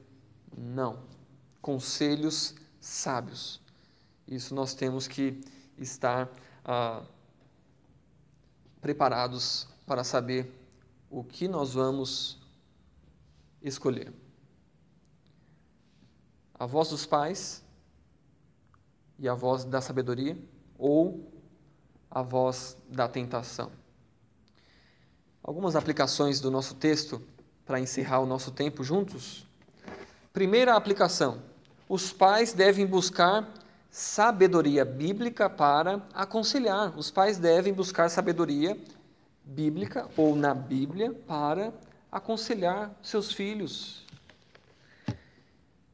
não. Conselhos sábios. Isso nós temos que estar ah, preparados para saber o que nós vamos escolher. A voz dos pais e a voz da sabedoria ou a voz da tentação. Algumas aplicações do nosso texto para encerrar o nosso tempo juntos. Primeira aplicação: os pais devem buscar sabedoria bíblica para aconselhar. Os pais devem buscar sabedoria bíblica ou na Bíblia para aconselhar seus filhos.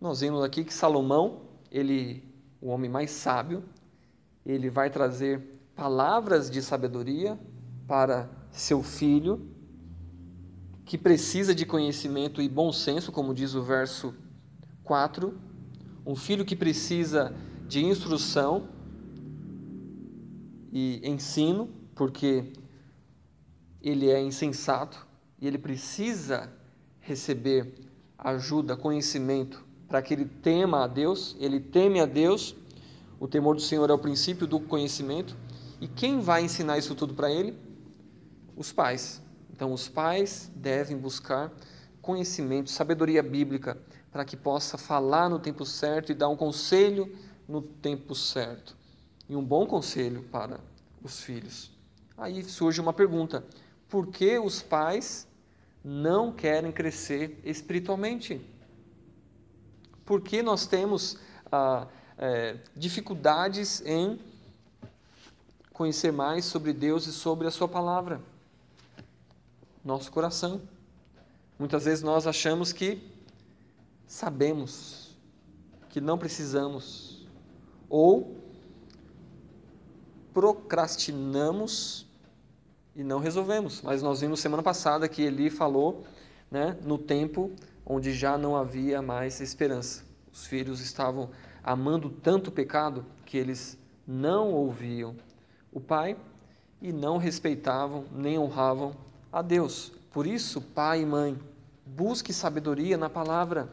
Nós vemos aqui que Salomão, ele, o homem mais sábio, ele vai trazer palavras de sabedoria para seu filho, que precisa de conhecimento e bom senso, como diz o verso 4, um filho que precisa de instrução e ensino, porque ele é insensato e ele precisa receber ajuda, conhecimento, para que ele tema a Deus, ele teme a Deus. O temor do Senhor é o princípio do conhecimento. E quem vai ensinar isso tudo para ele? os pais. Então, os pais devem buscar conhecimento, sabedoria bíblica, para que possa falar no tempo certo e dar um conselho no tempo certo. E um bom conselho para os filhos. Aí surge uma pergunta: por que os pais não querem crescer espiritualmente? Por que nós temos ah, é, dificuldades em conhecer mais sobre Deus e sobre a Sua palavra? nosso coração. Muitas vezes nós achamos que sabemos, que não precisamos, ou procrastinamos e não resolvemos. Mas nós vimos semana passada que Eli falou né, no tempo onde já não havia mais esperança. Os filhos estavam amando tanto o pecado que eles não ouviam o pai e não respeitavam nem honravam a Deus. Por isso, pai e mãe, busque sabedoria na palavra.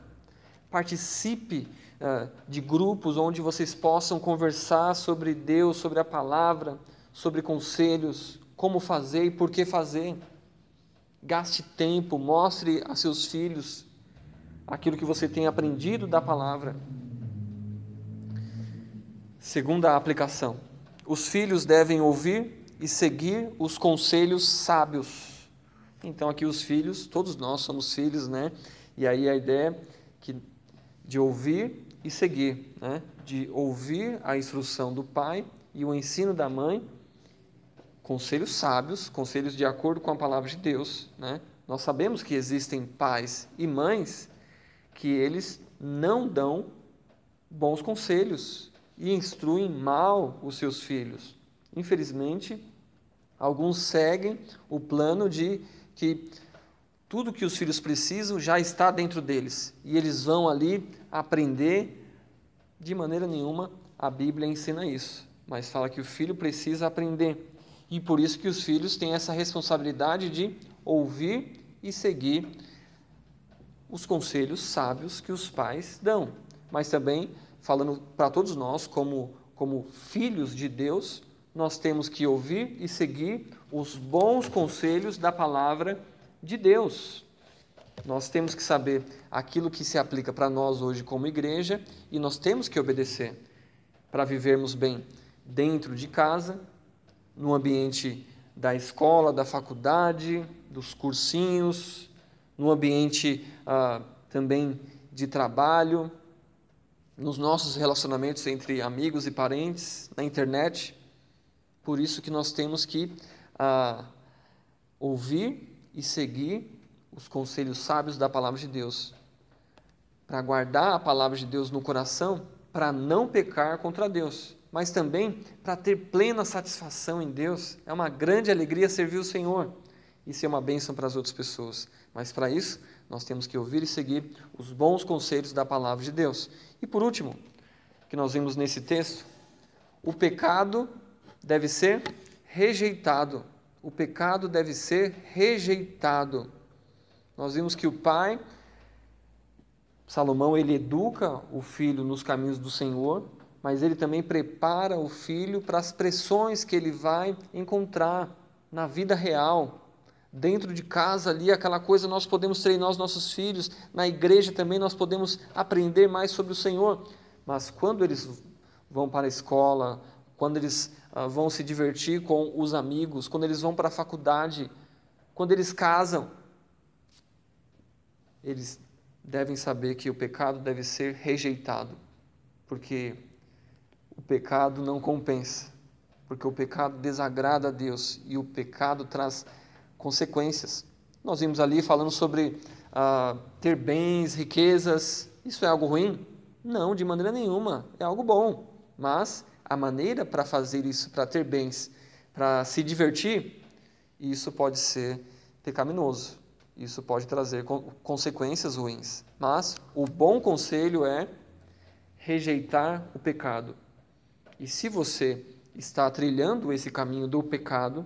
Participe uh, de grupos onde vocês possam conversar sobre Deus, sobre a palavra, sobre conselhos, como fazer e por que fazer. Gaste tempo, mostre a seus filhos aquilo que você tem aprendido da palavra. Segunda aplicação: os filhos devem ouvir e seguir os conselhos sábios. Então aqui os filhos, todos nós somos filhos, né? E aí a ideia que de ouvir e seguir, né? De ouvir a instrução do pai e o ensino da mãe, conselhos sábios, conselhos de acordo com a palavra de Deus, né? Nós sabemos que existem pais e mães que eles não dão bons conselhos e instruem mal os seus filhos. Infelizmente, alguns seguem o plano de que tudo que os filhos precisam já está dentro deles e eles vão ali aprender. De maneira nenhuma a Bíblia ensina isso, mas fala que o filho precisa aprender e por isso que os filhos têm essa responsabilidade de ouvir e seguir os conselhos sábios que os pais dão, mas também falando para todos nós como como filhos de Deus, nós temos que ouvir e seguir os bons conselhos da palavra de Deus. Nós temos que saber aquilo que se aplica para nós hoje como igreja e nós temos que obedecer para vivermos bem dentro de casa, no ambiente da escola, da faculdade, dos cursinhos, no ambiente ah, também de trabalho, nos nossos relacionamentos entre amigos e parentes, na internet. Por isso que nós temos que a ouvir e seguir os conselhos sábios da palavra de Deus. Para guardar a palavra de Deus no coração para não pecar contra Deus, mas também para ter plena satisfação em Deus. É uma grande alegria servir o Senhor e ser uma bênção para as outras pessoas. Mas para isso, nós temos que ouvir e seguir os bons conselhos da palavra de Deus. E por último, que nós vimos nesse texto, o pecado deve ser rejeitado. O pecado deve ser rejeitado. Nós vimos que o pai, Salomão, ele educa o filho nos caminhos do Senhor, mas ele também prepara o filho para as pressões que ele vai encontrar na vida real. Dentro de casa ali, aquela coisa, nós podemos treinar os nossos filhos, na igreja também nós podemos aprender mais sobre o Senhor. Mas quando eles vão para a escola, quando eles uh, vão se divertir com os amigos, quando eles vão para a faculdade, quando eles casam, eles devem saber que o pecado deve ser rejeitado, porque o pecado não compensa, porque o pecado desagrada a Deus e o pecado traz consequências. Nós vimos ali falando sobre ah, ter bens, riquezas, isso é algo ruim? Não, de maneira nenhuma, é algo bom, mas a maneira para fazer isso, para ter bens, para se divertir, isso pode ser pecaminoso. Isso pode trazer consequências ruins. Mas o bom conselho é rejeitar o pecado. E se você está trilhando esse caminho do pecado,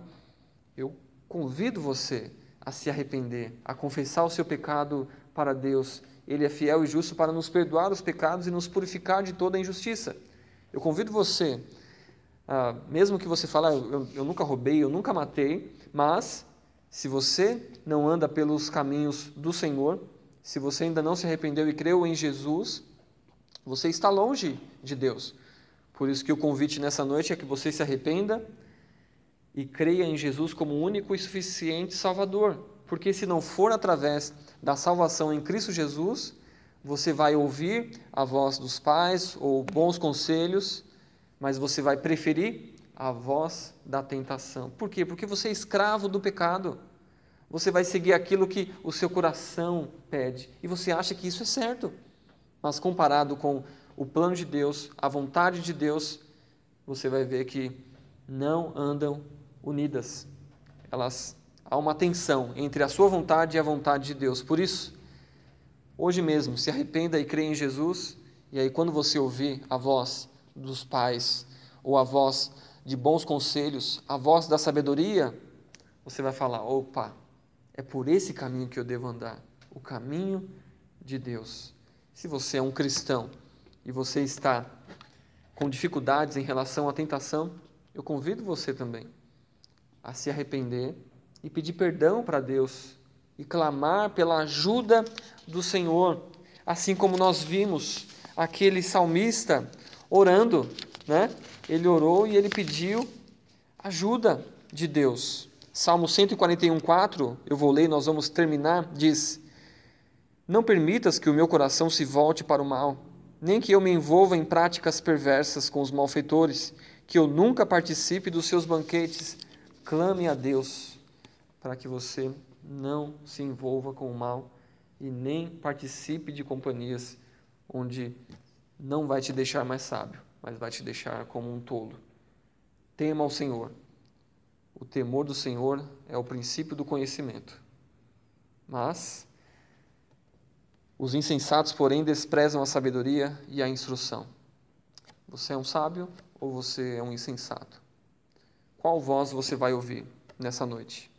eu convido você a se arrepender, a confessar o seu pecado para Deus. Ele é fiel e justo para nos perdoar os pecados e nos purificar de toda a injustiça. Eu convido você, ah, mesmo que você fale, ah, eu, eu nunca roubei, eu nunca matei, mas se você não anda pelos caminhos do Senhor, se você ainda não se arrependeu e creu em Jesus, você está longe de Deus. Por isso que o convite nessa noite é que você se arrependa e creia em Jesus como único e suficiente Salvador. Porque se não for através da salvação em Cristo Jesus, você vai ouvir a voz dos pais ou bons conselhos, mas você vai preferir a voz da tentação. Por quê? Porque você é escravo do pecado. Você vai seguir aquilo que o seu coração pede e você acha que isso é certo. Mas comparado com o plano de Deus, a vontade de Deus, você vai ver que não andam unidas. Elas há uma tensão entre a sua vontade e a vontade de Deus. Por isso, hoje mesmo, se arrependa e creia em Jesus, e aí quando você ouvir a voz dos pais ou a voz de bons conselhos, a voz da sabedoria, você vai falar: opa, é por esse caminho que eu devo andar o caminho de Deus. Se você é um cristão e você está com dificuldades em relação à tentação, eu convido você também a se arrepender e pedir perdão para Deus e clamar pela ajuda do Senhor, assim como nós vimos aquele salmista orando, né? ele orou e ele pediu ajuda de Deus. Salmo 141:4, eu vou ler, nós vamos terminar, diz: Não permitas que o meu coração se volte para o mal, nem que eu me envolva em práticas perversas com os malfeitores, que eu nunca participe dos seus banquetes. Clame a Deus para que você não se envolva com o mal e nem participe de companhias onde não vai te deixar mais sábio mas vai te deixar como um tolo. Tema ao Senhor. O temor do Senhor é o princípio do conhecimento. Mas os insensatos, porém, desprezam a sabedoria e a instrução. Você é um sábio ou você é um insensato? Qual voz você vai ouvir nessa noite?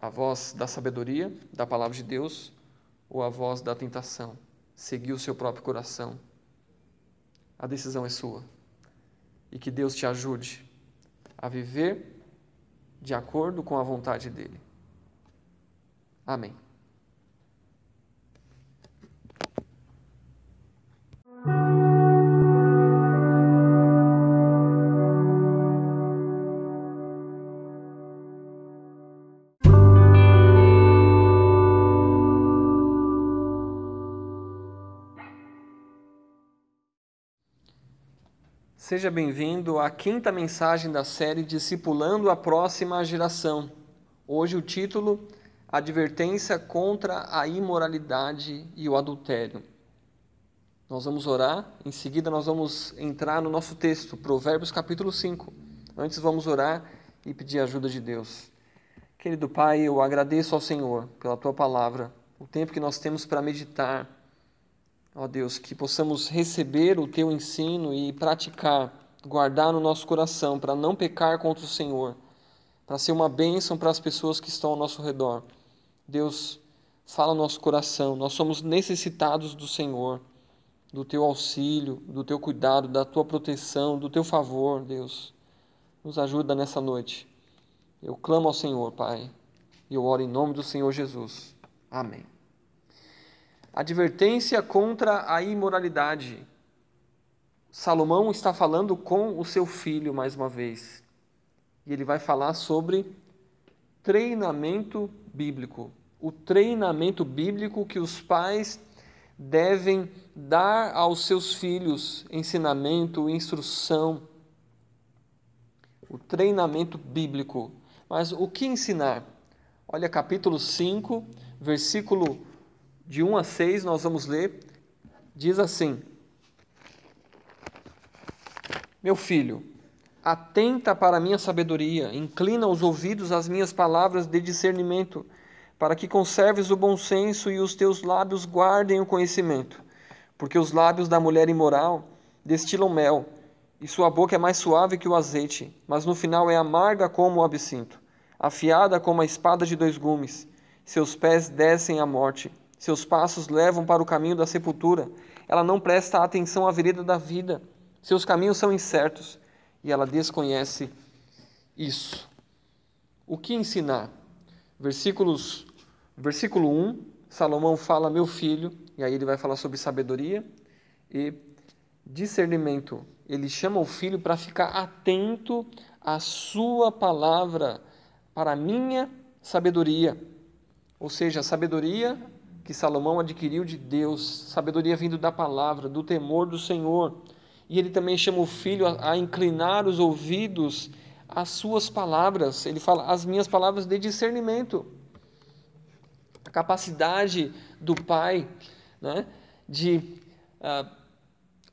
A voz da sabedoria, da palavra de Deus, ou a voz da tentação? Seguir o seu próprio coração a decisão é sua. E que Deus te ajude a viver de acordo com a vontade dEle. Amém. Seja bem-vindo à quinta mensagem da série Discipulando a Próxima Geração. Hoje o título Advertência contra a imoralidade e o adultério. Nós vamos orar, em seguida nós vamos entrar no nosso texto, Provérbios capítulo 5. Antes vamos orar e pedir a ajuda de Deus. Querido Pai, eu agradeço ao Senhor pela tua palavra, o tempo que nós temos para meditar. Ó Deus, que possamos receber o teu ensino e praticar, guardar no nosso coração para não pecar contra o Senhor, para ser uma bênção para as pessoas que estão ao nosso redor. Deus, fala no nosso coração, nós somos necessitados do Senhor do teu auxílio, do teu cuidado, da tua proteção, do teu favor, Deus. Nos ajuda nessa noite. Eu clamo ao Senhor, Pai, e eu oro em nome do Senhor Jesus. Amém. Advertência contra a imoralidade. Salomão está falando com o seu filho mais uma vez. E ele vai falar sobre treinamento bíblico. O treinamento bíblico que os pais devem dar aos seus filhos ensinamento, instrução, o treinamento bíblico. Mas o que ensinar? Olha, capítulo 5, versículo de 1 a 6, nós vamos ler. Diz assim: Meu filho, atenta para a minha sabedoria, inclina os ouvidos às minhas palavras de discernimento para que conserves o bom senso e os teus lábios guardem o conhecimento. Porque os lábios da mulher imoral destilam mel, e sua boca é mais suave que o azeite, mas no final é amarga como o absinto, afiada como a espada de dois gumes. Seus pés descem à morte, seus passos levam para o caminho da sepultura. Ela não presta atenção à vereda da vida, seus caminhos são incertos, e ela desconhece isso. O que ensinar? Versículos, versículo 1, Salomão fala, meu filho, e aí ele vai falar sobre sabedoria e discernimento. Ele chama o filho para ficar atento à sua palavra, para a minha sabedoria. Ou seja, sabedoria que Salomão adquiriu de Deus, sabedoria vindo da palavra, do temor do Senhor. E ele também chama o filho a, a inclinar os ouvidos as suas palavras, ele fala as minhas palavras de discernimento. A capacidade do pai né, de uh,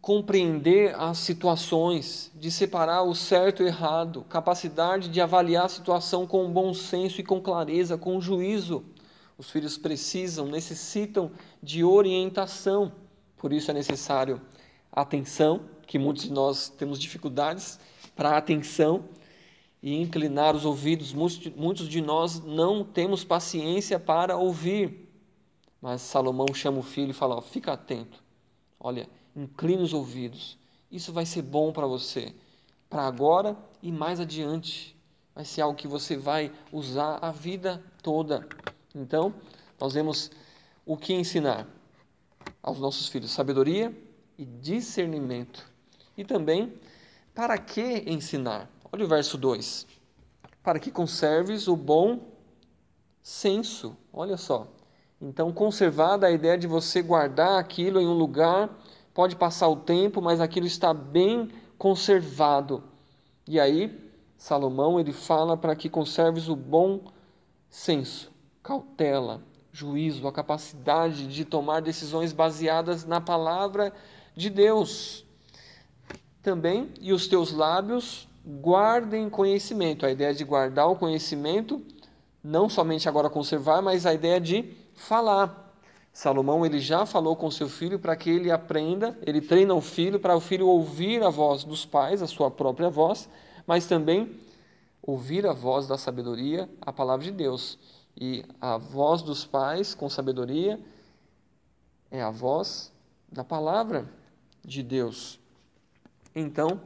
compreender as situações, de separar o certo e o errado, capacidade de avaliar a situação com bom senso e com clareza, com juízo. Os filhos precisam, necessitam de orientação, por isso é necessário atenção, que muitos de nós temos dificuldades para atenção e inclinar os ouvidos. Muitos de nós não temos paciência para ouvir. Mas Salomão chama o filho e fala: ó, fica atento. Olha, incline os ouvidos. Isso vai ser bom para você, para agora e mais adiante. Vai ser algo que você vai usar a vida toda. Então, nós vemos o que ensinar aos nossos filhos: sabedoria e discernimento. E também, para que ensinar? Olha o verso 2. Para que conserves o bom senso. Olha só. Então, conservada a ideia de você guardar aquilo em um lugar, pode passar o tempo, mas aquilo está bem conservado. E aí, Salomão ele fala para que conserves o bom senso, cautela, juízo, a capacidade de tomar decisões baseadas na palavra de Deus. Também, e os teus lábios guardem conhecimento. A ideia de guardar o conhecimento, não somente agora conservar, mas a ideia de falar. Salomão ele já falou com seu filho para que ele aprenda, ele treina o filho para o filho ouvir a voz dos pais, a sua própria voz, mas também ouvir a voz da sabedoria, a palavra de Deus. E a voz dos pais com sabedoria é a voz da palavra de Deus. Então,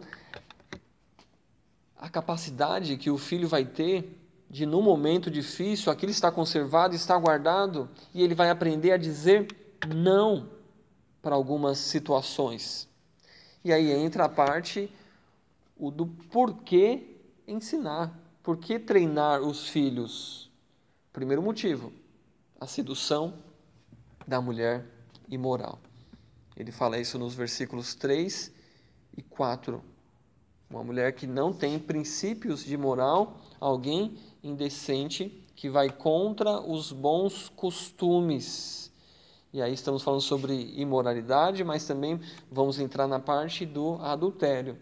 a capacidade que o filho vai ter de, no momento difícil, aquilo está conservado, está guardado, e ele vai aprender a dizer não para algumas situações. E aí entra a parte o do porquê ensinar, por que treinar os filhos. Primeiro motivo, a sedução da mulher imoral. Ele fala isso nos versículos 3 e 4 uma mulher que não tem princípios de moral, alguém indecente que vai contra os bons costumes. E aí estamos falando sobre imoralidade, mas também vamos entrar na parte do adultério.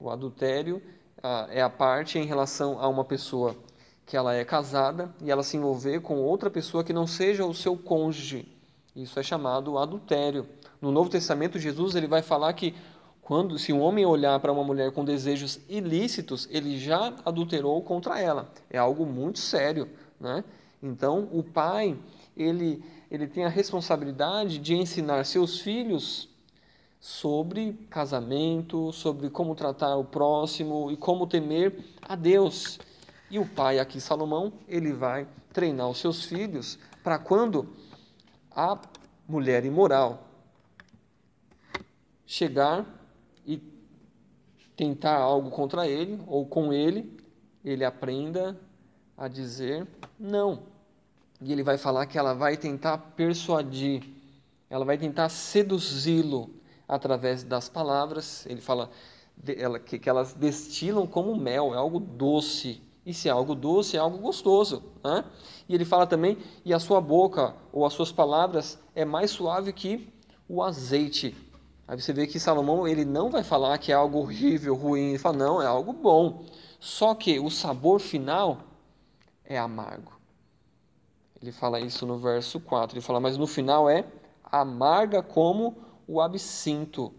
O adultério ah, é a parte em relação a uma pessoa que ela é casada e ela se envolver com outra pessoa que não seja o seu cônjuge. Isso é chamado adultério. No Novo Testamento, Jesus ele vai falar que quando se um homem olhar para uma mulher com desejos ilícitos, ele já adulterou contra ela. É algo muito sério, né? Então, o pai, ele ele tem a responsabilidade de ensinar seus filhos sobre casamento, sobre como tratar o próximo e como temer a Deus. E o pai aqui, Salomão, ele vai treinar os seus filhos para quando a mulher imoral chegar e tentar algo contra ele ou com ele, ele aprenda a dizer não e ele vai falar que ela vai tentar persuadir, ela vai tentar seduzi-lo através das palavras. Ele fala que, elas destilam como mel, é algo doce. E se é algo doce, é algo gostoso. Né? E ele fala também, e a sua boca ou as suas palavras é mais suave que o azeite. Aí você vê que Salomão ele não vai falar que é algo horrível, ruim, ele fala, não, é algo bom. Só que o sabor final é amargo. Ele fala isso no verso 4. Ele fala, mas no final é amarga como o absinto.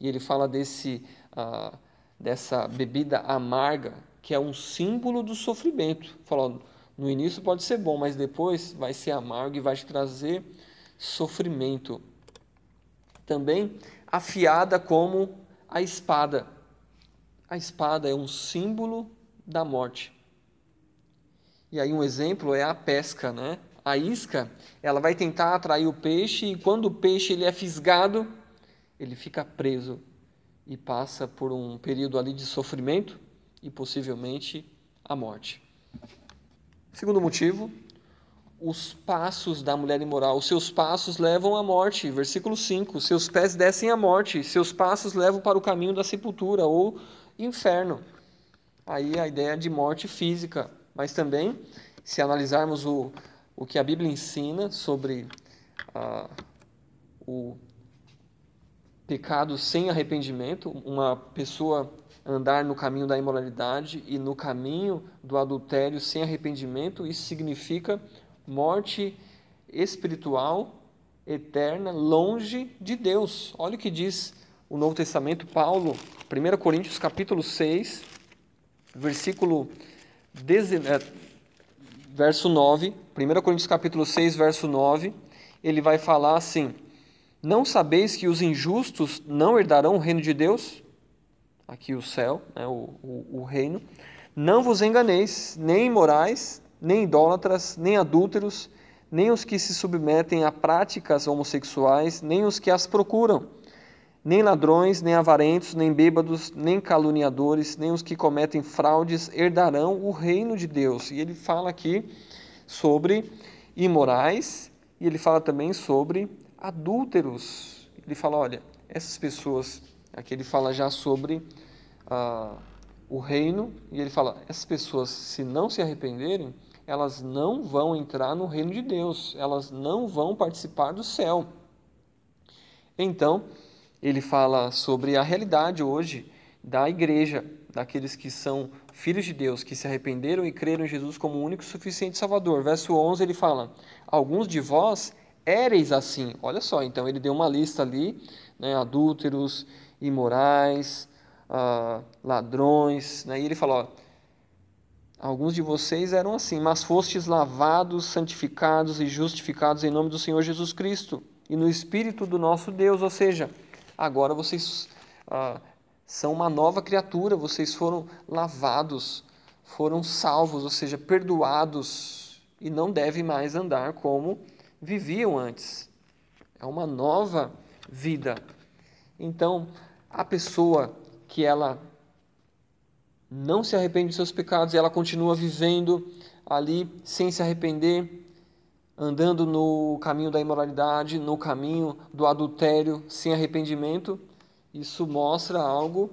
E ele fala desse, uh, dessa bebida amarga, que é um símbolo do sofrimento. Fala, no início pode ser bom, mas depois vai ser amargo e vai te trazer sofrimento. Também afiada como a espada. A espada é um símbolo da morte. E aí um exemplo é a pesca, né? A isca, ela vai tentar atrair o peixe e quando o peixe ele é fisgado, ele fica preso e passa por um período ali de sofrimento e possivelmente a morte. Segundo motivo, os passos da mulher imoral, os seus passos levam à morte. Versículo 5: Seus pés descem à morte, seus passos levam para o caminho da sepultura ou inferno. Aí a ideia de morte física. Mas também, se analisarmos o, o que a Bíblia ensina sobre ah, o pecado sem arrependimento, uma pessoa andar no caminho da imoralidade e no caminho do adultério sem arrependimento, isso significa morte espiritual eterna longe de Deus. Olha o que diz o Novo Testamento, Paulo, 1 Coríntios capítulo 6, versículo é, verso 9, 1 Coríntios capítulo 6, verso 9, ele vai falar assim: Não sabeis que os injustos não herdarão o reino de Deus? Aqui o céu, né, o, o, o reino. Não vos enganeis, nem imorais, nem idólatras, nem adúlteros, nem os que se submetem a práticas homossexuais, nem os que as procuram nem ladrões, nem avarentos, nem bêbados, nem caluniadores, nem os que cometem fraudes herdarão o reino de Deus. E ele fala aqui sobre imorais e ele fala também sobre adúlteros. Ele fala: olha, essas pessoas, aqui ele fala já sobre o reino, e ele fala: essas pessoas, se não se arrependerem, elas não vão entrar no reino de Deus, elas não vão participar do céu. Então, ele fala sobre a realidade hoje da igreja, daqueles que são filhos de Deus, que se arrependeram e creram em Jesus como o único e suficiente Salvador. Verso 11 ele fala: Alguns de vós éreis assim. Olha só, então ele deu uma lista ali: né, adúlteros, imorais, ladrões. Né, e ele fala: ó, Alguns de vocês eram assim, mas fostes lavados, santificados e justificados em nome do Senhor Jesus Cristo e no Espírito do nosso Deus, ou seja, agora vocês ah, são uma nova criatura, vocês foram lavados, foram salvos, ou seja, perdoados e não devem mais andar como viviam antes. É uma nova vida. Então, a pessoa que ela não se arrepende dos seus pecados e ela continua vivendo ali sem se arrepender, andando no caminho da imoralidade, no caminho do adultério, sem arrependimento, isso mostra algo,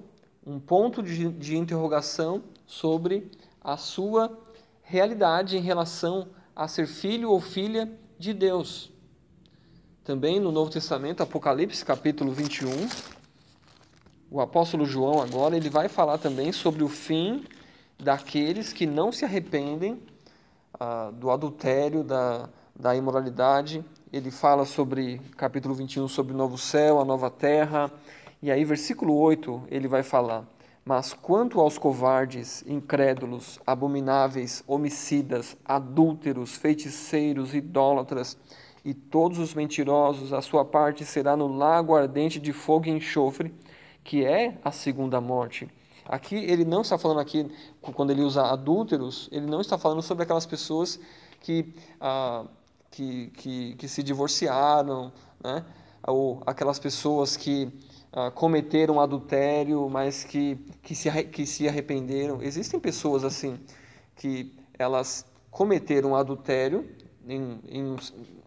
um ponto de, de interrogação sobre a sua realidade em relação a ser filho ou filha de Deus. também no Novo Testamento, Apocalipse capítulo 21. O apóstolo João agora ele vai falar também sobre o fim daqueles que não se arrependem ah, do adultério, da, da imoralidade. Ele fala sobre, capítulo 21, sobre o novo céu, a nova terra. E aí, versículo 8, ele vai falar: Mas quanto aos covardes, incrédulos, abomináveis, homicidas, adúlteros, feiticeiros, idólatras e todos os mentirosos, a sua parte será no lago ardente de fogo e enxofre, que é a segunda morte. Aqui ele não está falando aqui, quando ele usa adúlteros, ele não está falando sobre aquelas pessoas que, ah, que, que, que, se divorciaram, né? ou aquelas pessoas que ah, cometeram adultério, mas que, que, se, que se arrependeram. Existem pessoas assim, que elas cometeram adultério em, em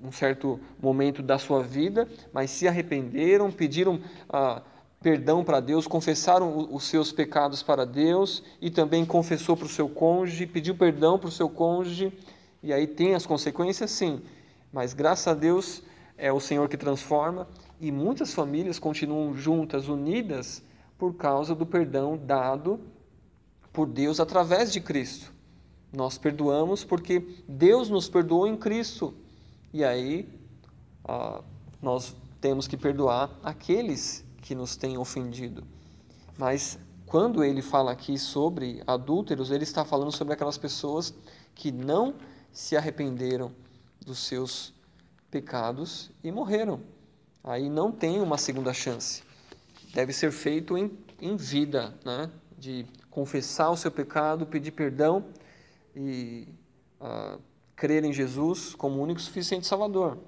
um, certo momento da sua vida, mas se arrependeram, pediram... Ah, perdão para Deus, confessaram os seus pecados para Deus e também confessou para o seu cônjuge, pediu perdão para o seu cônjuge, e aí tem as consequências, sim, mas graças a Deus é o Senhor que transforma e muitas famílias continuam juntas, unidas, por causa do perdão dado por Deus através de Cristo. Nós perdoamos porque Deus nos perdoou em Cristo, e aí ah, nós temos que perdoar aqueles que nos têm ofendido. Mas quando ele fala aqui sobre adúlteros, ele está falando sobre aquelas pessoas que não se arrependeram dos seus pecados e morreram. Aí não tem uma segunda chance. Deve ser feito em, em vida, né? de confessar o seu pecado, pedir perdão e uh, crer em Jesus como único suficiente Salvador.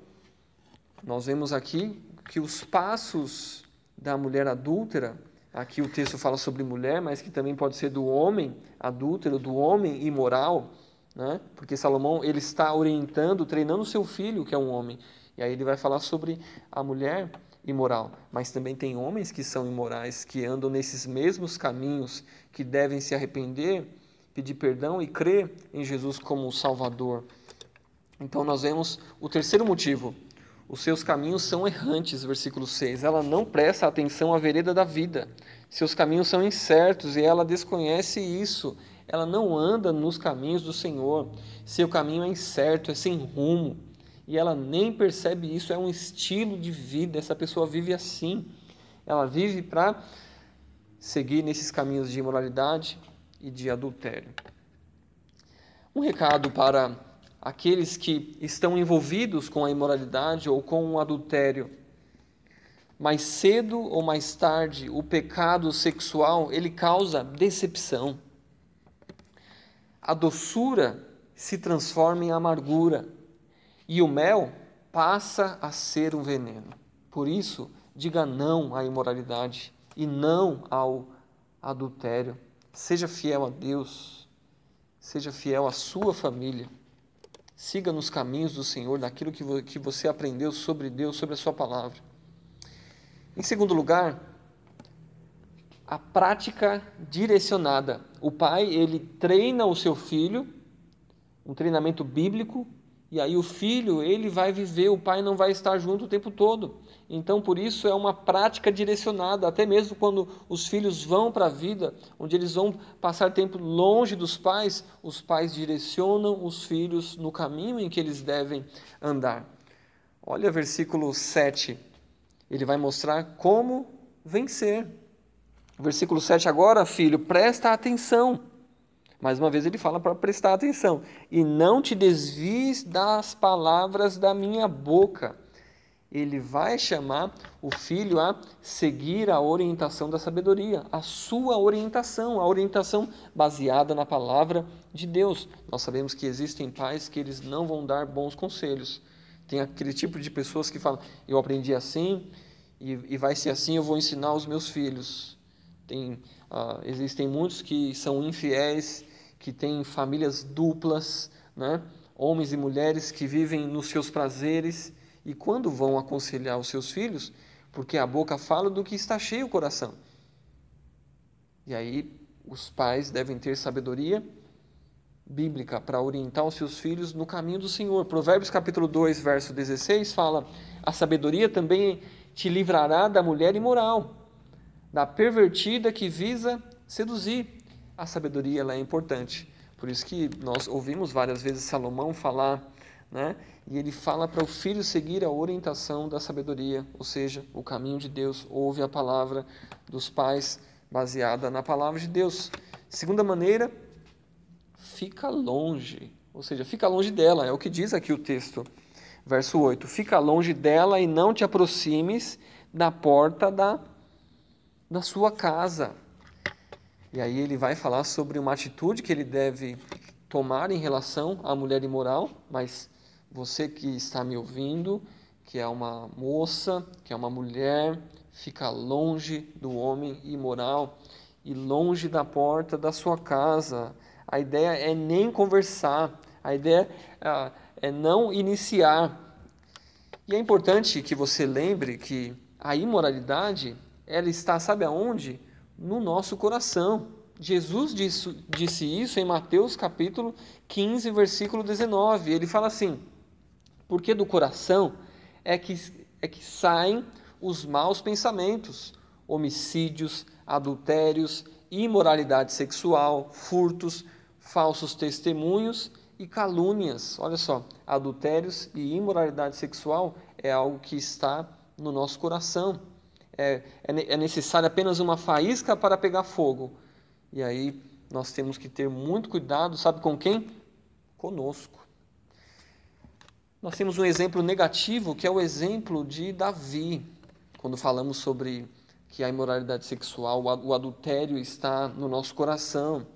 Nós vemos aqui que os passos da mulher adúltera, aqui o texto fala sobre mulher, mas que também pode ser do homem adúltero, do homem imoral, né? porque Salomão ele está orientando, treinando seu filho, que é um homem. E aí ele vai falar sobre a mulher imoral. Mas também tem homens que são imorais, que andam nesses mesmos caminhos, que devem se arrepender, pedir perdão e crer em Jesus como Salvador. Então nós vemos o terceiro motivo os seus caminhos são errantes, versículo 6. Ela não presta atenção à vereda da vida. Seus caminhos são incertos e ela desconhece isso. Ela não anda nos caminhos do Senhor. Seu caminho é incerto, é sem rumo. E ela nem percebe isso, é um estilo de vida. Essa pessoa vive assim. Ela vive para seguir nesses caminhos de imoralidade e de adultério. Um recado para aqueles que estão envolvidos com a imoralidade ou com o adultério. Mais cedo ou mais tarde, o pecado sexual, ele causa decepção. A doçura se transforma em amargura e o mel passa a ser um veneno. Por isso, diga não à imoralidade e não ao adultério. Seja fiel a Deus, seja fiel à sua família. Siga nos caminhos do Senhor, naquilo que você aprendeu sobre Deus, sobre a Sua palavra. Em segundo lugar, a prática direcionada. O pai, ele treina o seu filho, um treinamento bíblico, e aí o filho, ele vai viver, o pai não vai estar junto o tempo todo. Então, por isso, é uma prática direcionada, até mesmo quando os filhos vão para a vida, onde eles vão passar tempo longe dos pais, os pais direcionam os filhos no caminho em que eles devem andar. Olha versículo 7. Ele vai mostrar como vencer. Versículo 7 agora, filho, presta atenção. Mais uma vez ele fala para prestar atenção. E não te desvies das palavras da minha boca ele vai chamar o filho a seguir a orientação da sabedoria, a sua orientação, a orientação baseada na palavra de Deus. Nós sabemos que existem pais que eles não vão dar bons conselhos. Tem aquele tipo de pessoas que falam: eu aprendi assim e, e vai ser assim, eu vou ensinar os meus filhos. Tem, uh, existem muitos que são infiéis, que têm famílias duplas, né? homens e mulheres que vivem nos seus prazeres e quando vão aconselhar os seus filhos, porque a boca fala do que está cheio o coração. E aí os pais devem ter sabedoria bíblica para orientar os seus filhos no caminho do Senhor. Provérbios capítulo 2, verso 16 fala: "A sabedoria também te livrará da mulher imoral, da pervertida que visa seduzir." A sabedoria ela é importante. Por isso que nós ouvimos várias vezes Salomão falar, né? E ele fala para o filho seguir a orientação da sabedoria, ou seja, o caminho de Deus. Ouve a palavra dos pais baseada na palavra de Deus. Segunda maneira, fica longe, ou seja, fica longe dela, é o que diz aqui o texto. Verso 8: Fica longe dela e não te aproximes da porta da, da sua casa. E aí ele vai falar sobre uma atitude que ele deve tomar em relação à mulher imoral, mas você que está me ouvindo, que é uma moça, que é uma mulher, fica longe do homem imoral e longe da porta da sua casa. A ideia é nem conversar, a ideia é, é não iniciar. E é importante que você lembre que a imoralidade, ela está, sabe aonde? No nosso coração. Jesus disse, disse isso em Mateus capítulo 15, versículo 19. Ele fala assim: Porque do coração é que, é que saem os maus pensamentos, homicídios, adultérios, imoralidade sexual, furtos, falsos testemunhos e calúnias. Olha só, adultérios e imoralidade sexual é algo que está no nosso coração. É, é, é necessário apenas uma faísca para pegar fogo. E aí nós temos que ter muito cuidado, sabe com quem? Conosco. Nós temos um exemplo negativo que é o exemplo de Davi, quando falamos sobre que a imoralidade sexual, o adultério está no nosso coração.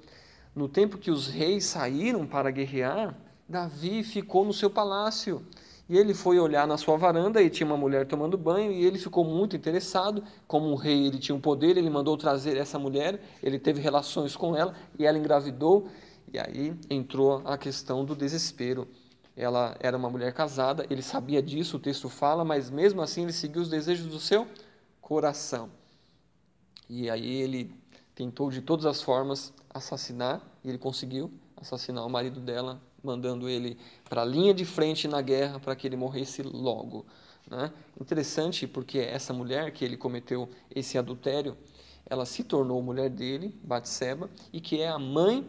No tempo que os reis saíram para guerrear, Davi ficou no seu palácio. E ele foi olhar na sua varanda e tinha uma mulher tomando banho e ele ficou muito interessado. Como um rei, ele tinha um poder, ele mandou trazer essa mulher, ele teve relações com ela e ela engravidou. E aí entrou a questão do desespero. Ela era uma mulher casada, ele sabia disso, o texto fala, mas mesmo assim ele seguiu os desejos do seu coração. E aí ele tentou de todas as formas assassinar, e ele conseguiu assassinar o marido dela, mandando ele para a linha de frente na guerra para que ele morresse logo. Né? Interessante porque essa mulher que ele cometeu esse adultério, ela se tornou mulher dele, Batseba, e que é a mãe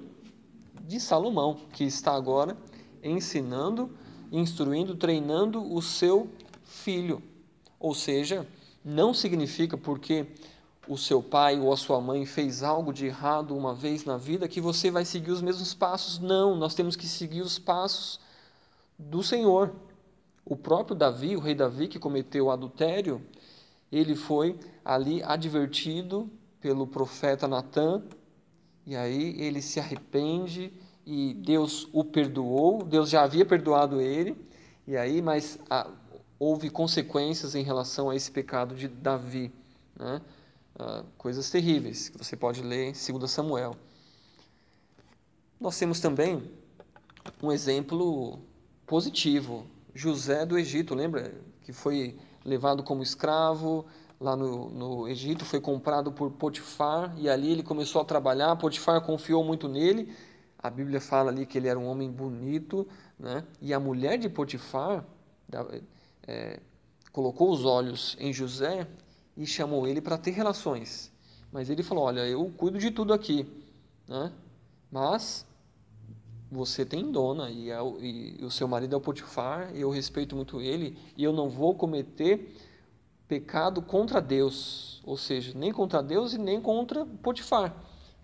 de Salomão, que está agora ensinando, instruindo, treinando o seu filho. Ou seja, não significa porque o seu pai ou a sua mãe fez algo de errado uma vez na vida, que você vai seguir os mesmos passos. Não, nós temos que seguir os passos do Senhor. O próprio Davi, o rei Davi, que cometeu o adultério, ele foi ali advertido pelo profeta Natan, e aí ele se arrepende e Deus o perdoou, Deus já havia perdoado ele, e aí, mas ah, houve consequências em relação a esse pecado de Davi, né? Uh, coisas terríveis que você pode ler em 2 Samuel. Nós temos também um exemplo positivo. José do Egito, lembra? Que foi levado como escravo lá no, no Egito, foi comprado por Potifar e ali ele começou a trabalhar. Potifar confiou muito nele. A Bíblia fala ali que ele era um homem bonito, né? E a mulher de Potifar é, colocou os olhos em José e chamou ele para ter relações. Mas ele falou: Olha, eu cuido de tudo aqui, né? mas você tem dona e, é o, e o seu marido é o Potifar, e eu respeito muito ele, e eu não vou cometer pecado contra Deus, ou seja, nem contra Deus e nem contra Potifar.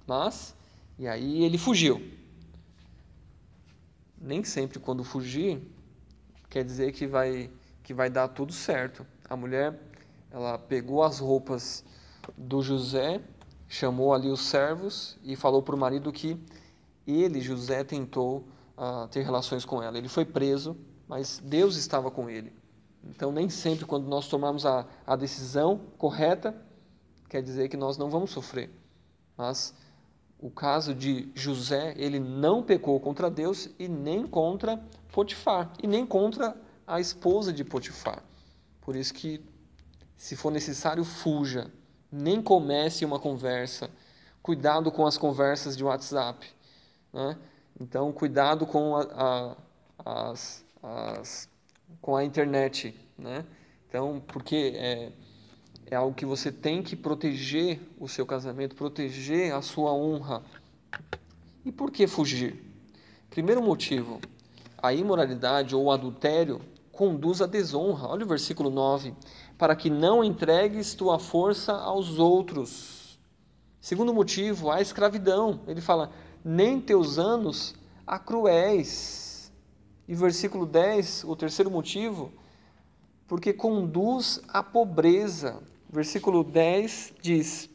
Mas, e aí ele fugiu. Nem sempre quando fugir quer dizer que vai que vai dar tudo certo. A mulher ela pegou as roupas do José, chamou ali os servos e falou para o marido que ele, José, tentou uh, ter relações com ela. Ele foi preso, mas Deus estava com ele. Então, nem sempre, quando nós tomarmos a, a decisão correta, quer dizer que nós não vamos sofrer. Mas o caso de José, ele não pecou contra Deus e nem contra Potifar, e nem contra a esposa de Potifar. Por isso que se for necessário, fuja. Nem comece uma conversa. Cuidado com as conversas de WhatsApp. Né? Então, cuidado com a, a, as, as, com a internet, né? Então, porque é, é algo que você tem que proteger o seu casamento, proteger a sua honra. E por que fugir? Primeiro motivo, a imoralidade ou o adultério conduz à desonra. Olha o versículo 9. Para que não entregues tua força aos outros. Segundo motivo, a escravidão. Ele fala: nem teus anos a cruéis. E versículo 10, o terceiro motivo, porque conduz à pobreza. Versículo 10 diz: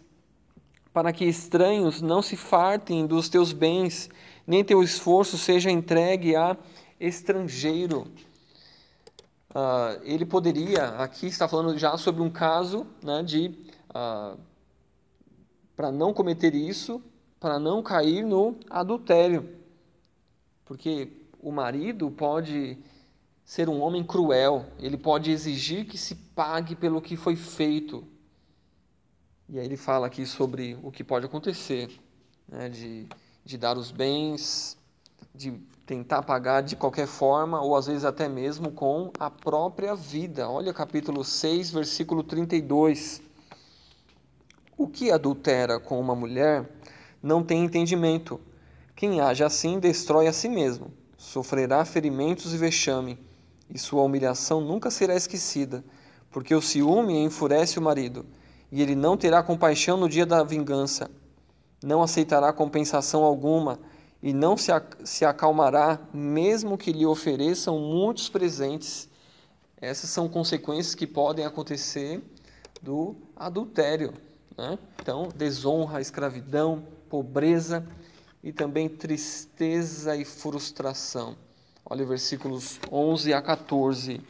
Para que estranhos não se fartem dos teus bens, nem teu esforço seja entregue a estrangeiro. Uh, ele poderia, aqui está falando já sobre um caso né, de, uh, para não cometer isso, para não cair no adultério. Porque o marido pode ser um homem cruel, ele pode exigir que se pague pelo que foi feito. E aí ele fala aqui sobre o que pode acontecer, né, de, de dar os bens, de tentar pagar de qualquer forma, ou às vezes até mesmo com a própria vida. Olha capítulo 6, versículo 32. O que adultera com uma mulher não tem entendimento. Quem age assim destrói a si mesmo, sofrerá ferimentos e vexame, e sua humilhação nunca será esquecida, porque o ciúme enfurece o marido, e ele não terá compaixão no dia da vingança, não aceitará compensação alguma, e não se, acalmará, mesmo que lhe ofereçam muitos presentes. Essas são consequências que podem acontecer do adultério. Né? Então, desonra, escravidão, pobreza e também tristeza e frustração. Olha versículos 11 a 14.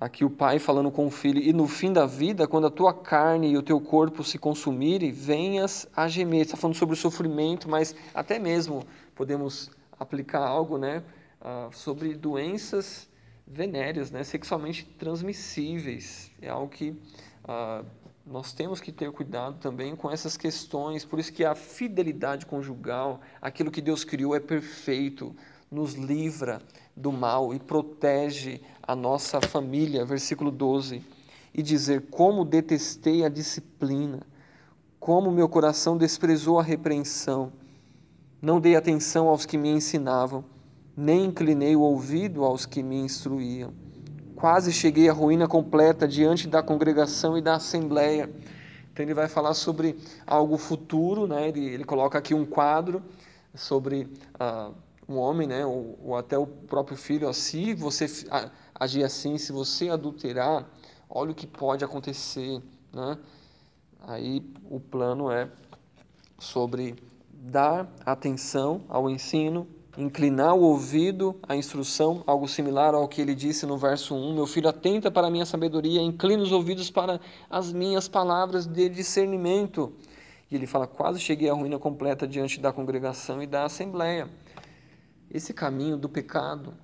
Aqui o pai falando com o filho: E no fim da vida, quando a tua carne e o teu corpo se consumirem, venhas a gemer. Está falando sobre o sofrimento, mas até mesmo podemos aplicar algo né, uh, sobre doenças venéreas, né, sexualmente transmissíveis. É algo que uh, nós temos que ter cuidado também com essas questões, por isso que a fidelidade conjugal, aquilo que Deus criou é perfeito, nos livra do mal e protege a nossa família. Versículo 12. E dizer: Como detestei a disciplina, como meu coração desprezou a repreensão. Não dei atenção aos que me ensinavam, nem inclinei o ouvido aos que me instruíam quase cheguei à ruína completa diante da congregação e da assembleia. Então ele vai falar sobre algo futuro, né? ele, ele coloca aqui um quadro sobre uh, um homem, né? ou, ou, até o próprio filho, se você agir assim, se você adulterar, olha o que pode acontecer. Né? Aí o plano é sobre dar atenção ao ensino, inclinar o ouvido à instrução, algo similar ao que ele disse no verso 1: Meu filho, atenta para a minha sabedoria, inclina os ouvidos para as minhas palavras de discernimento. E ele fala: Quase cheguei à ruína completa diante da congregação e da assembleia. Esse caminho do pecado,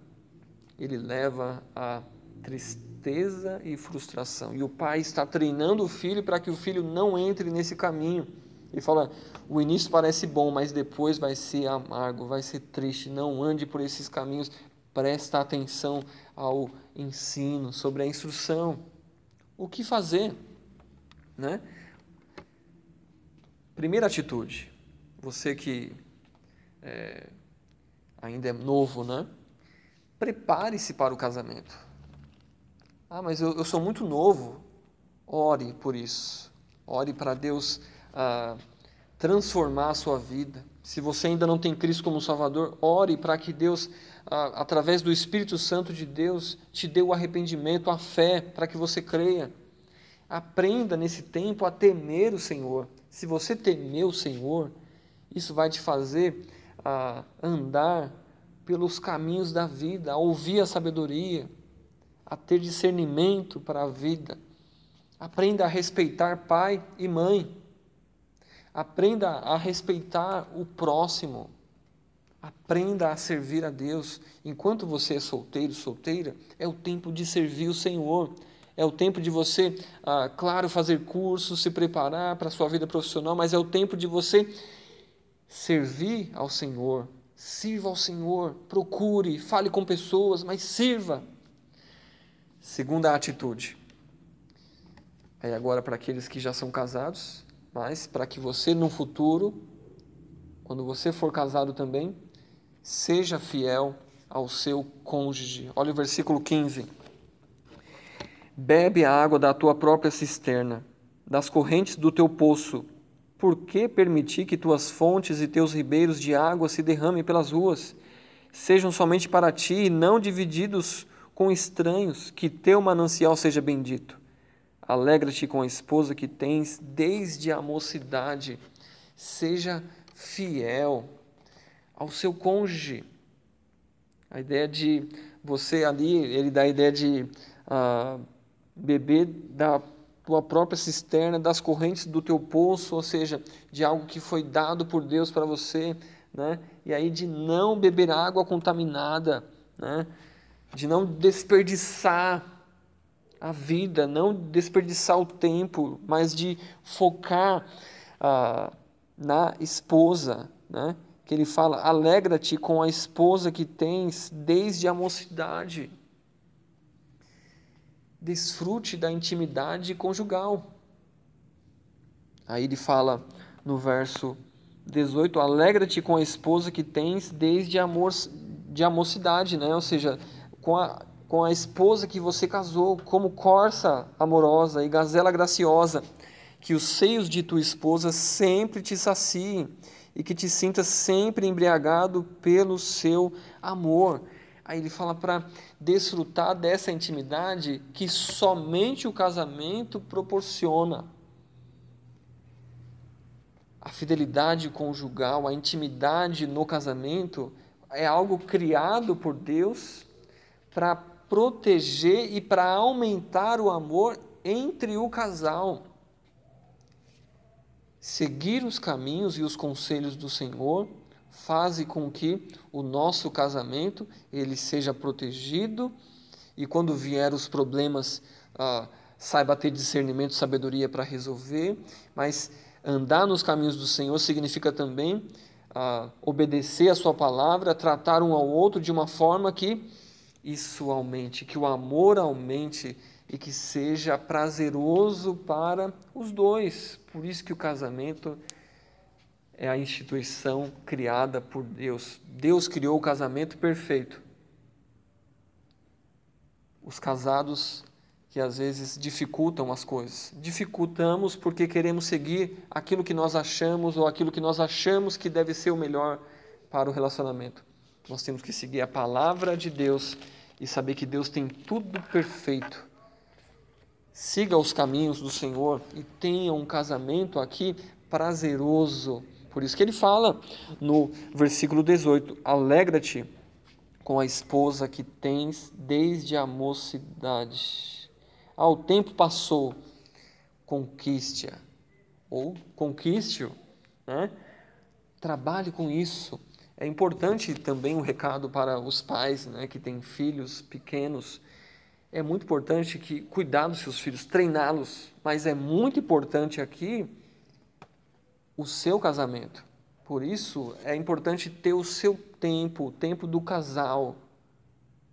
ele leva a tristeza e frustração. E o pai está treinando o filho para que o filho não entre nesse caminho. Ele fala: o início parece bom, mas depois vai ser amargo, vai ser triste. Não ande por esses caminhos. Presta atenção ao ensino, sobre a instrução. O que fazer? Né? Primeira atitude. Você que é, ainda é novo, né? Prepare-se para o casamento. Ah, mas eu, eu sou muito novo. Ore por isso. Ore para Deus a transformar a sua vida. Se você ainda não tem Cristo como Salvador, ore para que Deus, através do Espírito Santo de Deus, te dê o arrependimento, a fé, para que você creia. Aprenda nesse tempo a temer o Senhor. Se você temer o Senhor, isso vai te fazer andar pelos caminhos da vida, a ouvir a sabedoria, a ter discernimento para a vida. Aprenda a respeitar pai e mãe. Aprenda a respeitar o próximo. Aprenda a servir a Deus. Enquanto você é solteiro, solteira, é o tempo de servir o Senhor. É o tempo de você, ah, claro, fazer cursos, se preparar para a sua vida profissional, mas é o tempo de você servir ao Senhor, Sirva ao Senhor, procure, fale com pessoas, mas sirva. Segunda atitude. É agora para aqueles que já são casados, mas para que você no futuro, quando você for casado também, seja fiel ao seu cônjuge. Olha o versículo 15. Bebe a água da tua própria cisterna, das correntes do teu poço. Por que permitir que tuas fontes e teus ribeiros de água se derramem pelas ruas? Sejam somente para ti e não divididos com estranhos, que teu manancial seja bendito. Alegra-te com a esposa que tens desde a mocidade. Seja fiel ao seu cônjuge. A ideia de você ali, ele dá a ideia de ah, beber da tua própria cisterna, das correntes do teu poço, ou seja, de algo que foi dado por Deus para você, né? E aí de não beber água contaminada, né? De não desperdiçar a vida, não desperdiçar o tempo, mas de focar ah, na esposa, né? que ele fala: alegra-te com a esposa que tens desde a mocidade. Desfrute da intimidade conjugal. Aí ele fala no verso 18: alegra-te com a esposa que tens desde a, de a mocidade, né? ou seja, com a, com a esposa que você casou, como corça amorosa e gazela graciosa, que os seios de tua esposa sempre te saciem e que te sinta sempre embriagado pelo seu amor. Aí ele fala para desfrutar dessa intimidade que somente o casamento proporciona. A fidelidade conjugal, a intimidade no casamento é algo criado por Deus para proteger e para aumentar o amor entre o casal seguir os caminhos e os conselhos do Senhor faz com que o nosso casamento ele seja protegido e quando vier os problemas ah, saiba ter discernimento sabedoria para resolver, mas andar nos caminhos do Senhor significa também ah, obedecer a sua palavra, tratar um ao outro de uma forma que isso aumente, que o amor aumente e que seja prazeroso para os dois. Por isso que o casamento é a instituição criada por Deus. Deus criou o casamento perfeito. Os casados que às vezes dificultam as coisas. Dificultamos porque queremos seguir aquilo que nós achamos ou aquilo que nós achamos que deve ser o melhor para o relacionamento. Nós temos que seguir a palavra de Deus e saber que Deus tem tudo perfeito siga os caminhos do Senhor e tenha um casamento aqui prazeroso. Por isso que ele fala no versículo 18: Alegra-te com a esposa que tens desde a mocidade. Ao tempo passou, conquiste-a. Ou conquiste-o. Né? Trabalhe com isso. É importante também um recado para os pais né, que têm filhos pequenos é muito importante que cuidar dos seus filhos, treiná-los, mas é muito importante aqui o seu casamento. Por isso é importante ter o seu tempo, o tempo do casal.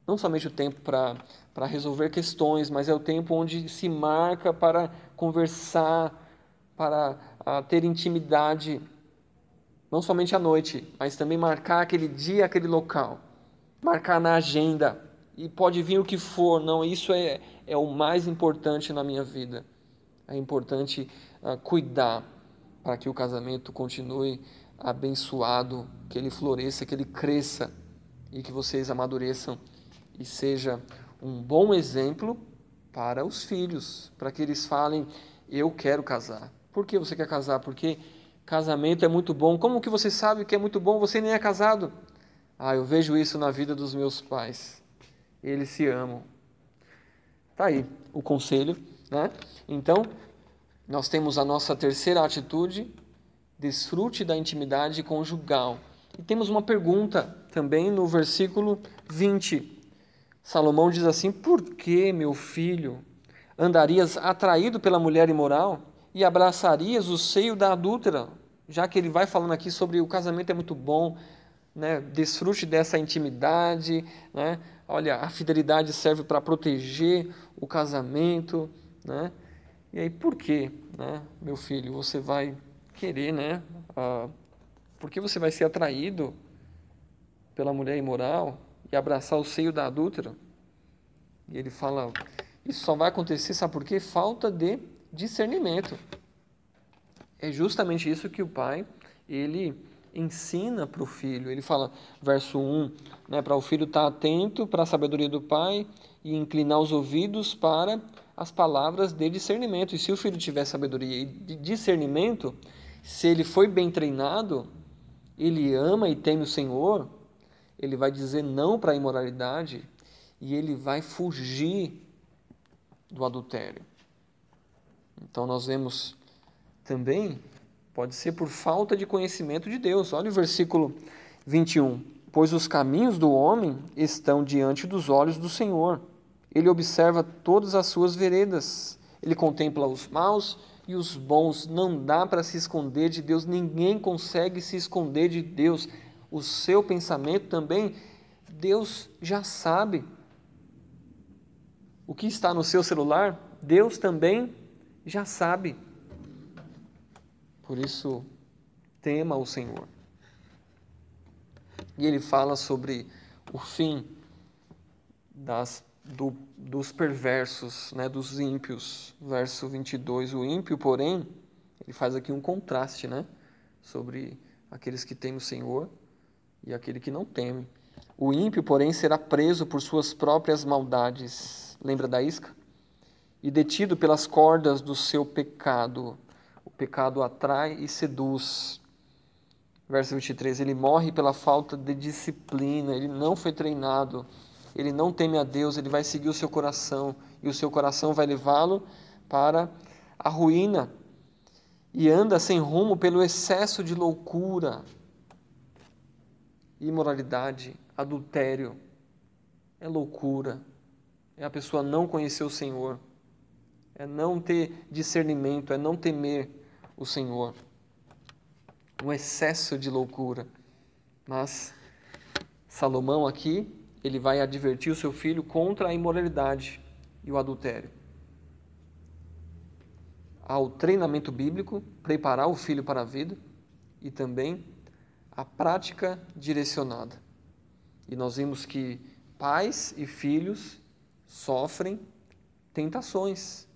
Não somente o tempo para resolver questões, mas é o tempo onde se marca para conversar, para uh, ter intimidade. Não somente à noite, mas também marcar aquele dia, aquele local. Marcar na agenda e pode vir o que for, não, isso é, é o mais importante na minha vida. É importante uh, cuidar para que o casamento continue abençoado, que ele floresça, que ele cresça e que vocês amadureçam e seja um bom exemplo para os filhos, para que eles falem: Eu quero casar. Por que você quer casar? Porque casamento é muito bom. Como que você sabe que é muito bom? Você nem é casado. Ah, eu vejo isso na vida dos meus pais eles se amam. Tá aí o conselho, né? Então, nós temos a nossa terceira atitude, desfrute da intimidade conjugal. E temos uma pergunta também no versículo 20. Salomão diz assim: Por que, meu filho, andarias atraído pela mulher imoral e abraçarias o seio da adúltera? Já que ele vai falando aqui sobre o casamento é muito bom, né, desfrute dessa intimidade, né? Olha, a fidelidade serve para proteger o casamento, né? E aí, por que, né, meu filho, você vai querer, né? Ah, por que você vai ser atraído pela mulher imoral e abraçar o seio da adúltera? E ele fala, isso só vai acontecer, sabe por quê? Falta de discernimento. É justamente isso que o pai, ele ensina para o filho. Ele fala, verso 1, né, para o filho estar atento para a sabedoria do pai e inclinar os ouvidos para as palavras de discernimento. E se o filho tiver sabedoria e discernimento, se ele foi bem treinado, ele ama e teme o Senhor, ele vai dizer não para a imoralidade e ele vai fugir do adultério. Então nós vemos também Pode ser por falta de conhecimento de Deus. Olha o versículo 21. Pois os caminhos do homem estão diante dos olhos do Senhor. Ele observa todas as suas veredas. Ele contempla os maus e os bons. Não dá para se esconder de Deus. Ninguém consegue se esconder de Deus. O seu pensamento também, Deus já sabe. O que está no seu celular, Deus também já sabe. Por isso, tema o Senhor. E ele fala sobre o fim das, do, dos perversos, né, dos ímpios. Verso 22. O ímpio, porém, ele faz aqui um contraste né, sobre aqueles que temem o Senhor e aquele que não teme. O ímpio, porém, será preso por suas próprias maldades. Lembra da isca? E detido pelas cordas do seu pecado pecado atrai e seduz. Verso 23, ele morre pela falta de disciplina, ele não foi treinado, ele não teme a Deus, ele vai seguir o seu coração, e o seu coração vai levá-lo para a ruína, e anda sem rumo pelo excesso de loucura, imoralidade, adultério. É loucura, é a pessoa não conhecer o Senhor, é não ter discernimento, é não temer o Senhor. Um excesso de loucura. Mas Salomão aqui, ele vai advertir o seu filho contra a imoralidade e o adultério. Ao treinamento bíblico, preparar o filho para a vida e também a prática direcionada. E nós vimos que pais e filhos sofrem tentações,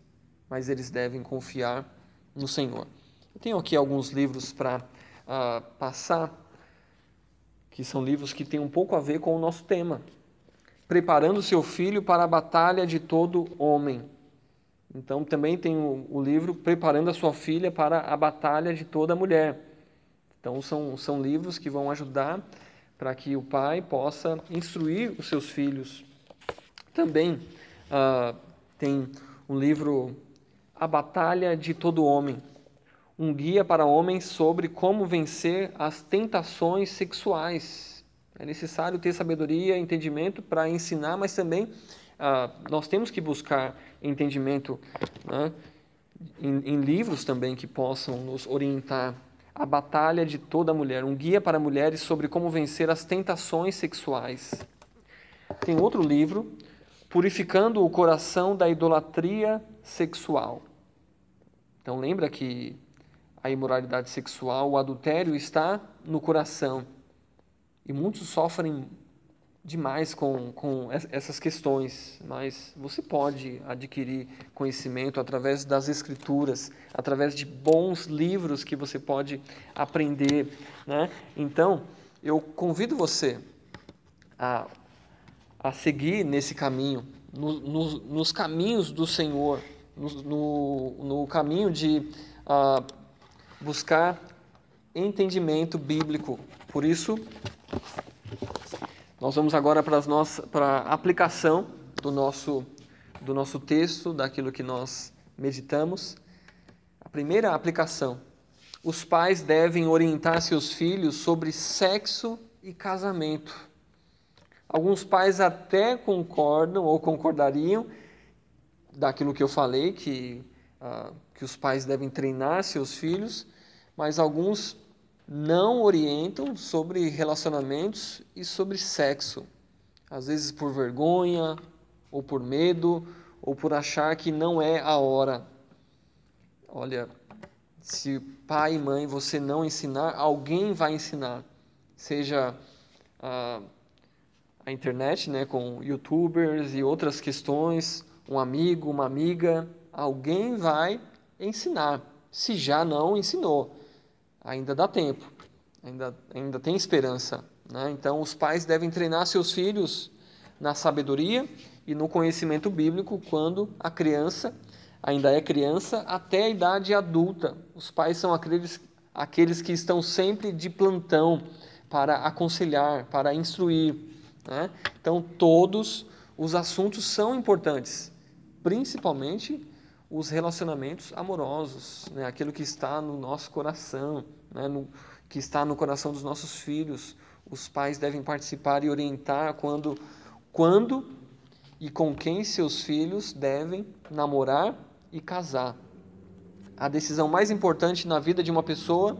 mas eles devem confiar no Senhor. Eu tenho aqui alguns livros para uh, passar, que são livros que têm um pouco a ver com o nosso tema. Preparando seu filho para a batalha de todo homem. Então também tem o, o livro Preparando a sua filha para a batalha de toda mulher. Então são, são livros que vão ajudar para que o pai possa instruir os seus filhos. Também uh, tem um livro A Batalha de Todo Homem, um guia para homens sobre como vencer as tentações sexuais. É necessário ter sabedoria, entendimento para ensinar, mas também ah, nós temos que buscar entendimento né, em, em livros também que possam nos orientar. A Batalha de Toda Mulher, um guia para mulheres sobre como vencer as tentações sexuais. Tem outro livro, Purificando o Coração da Idolatria Sexual. Então lembra que a imoralidade sexual, o adultério está no coração. E muitos sofrem demais com, com essas questões, mas você pode adquirir conhecimento através das escrituras, através de bons livros que você pode aprender. Né? Então, eu convido você a, a seguir nesse caminho, no, no, nos caminhos do Senhor, no, no, no caminho de. Uh, buscar entendimento bíblico. Por isso, nós vamos agora para, as nossas, para a aplicação do nosso, do nosso texto, daquilo que nós meditamos. A primeira aplicação: os pais devem orientar seus filhos sobre sexo e casamento. Alguns pais até concordam ou concordariam daquilo que eu falei, que, uh, que os pais devem treinar seus filhos, mas alguns não orientam sobre relacionamentos e sobre sexo. Às vezes por vergonha, ou por medo, ou por achar que não é a hora. Olha, se pai e mãe você não ensinar, alguém vai ensinar. Seja a, a internet, né, com youtubers e outras questões, um amigo, uma amiga, alguém vai ensinar. Se já não ensinou, ainda dá tempo, ainda, ainda tem esperança. Né? Então, os pais devem treinar seus filhos na sabedoria e no conhecimento bíblico quando a criança ainda é criança até a idade adulta. Os pais são aqueles, aqueles que estão sempre de plantão para aconselhar, para instruir. Né? Então, todos os assuntos são importantes, principalmente os relacionamentos amorosos, né? aquilo que está no nosso coração, né? no, que está no coração dos nossos filhos. Os pais devem participar e orientar quando, quando e com quem seus filhos devem namorar e casar. A decisão mais importante na vida de uma pessoa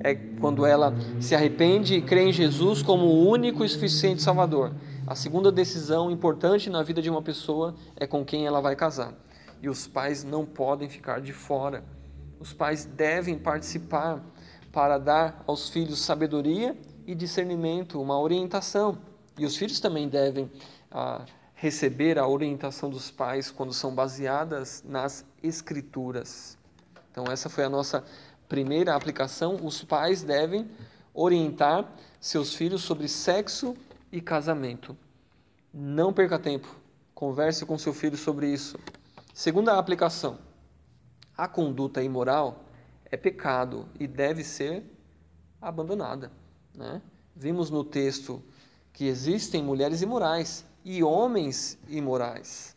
é quando ela se arrepende e crê em Jesus como o único e suficiente Salvador. A segunda decisão importante na vida de uma pessoa é com quem ela vai casar e os pais não podem ficar de fora. Os pais devem participar para dar aos filhos sabedoria e discernimento, uma orientação. E os filhos também devem ah, receber a orientação dos pais quando são baseadas nas Escrituras. Então, essa foi a nossa primeira aplicação. Os pais devem orientar seus filhos sobre sexo e casamento. Não perca tempo, converse com seu filho sobre isso. Segunda aplicação: a conduta imoral é pecado e deve ser abandonada. Né? Vimos no texto que existem mulheres imorais e homens imorais.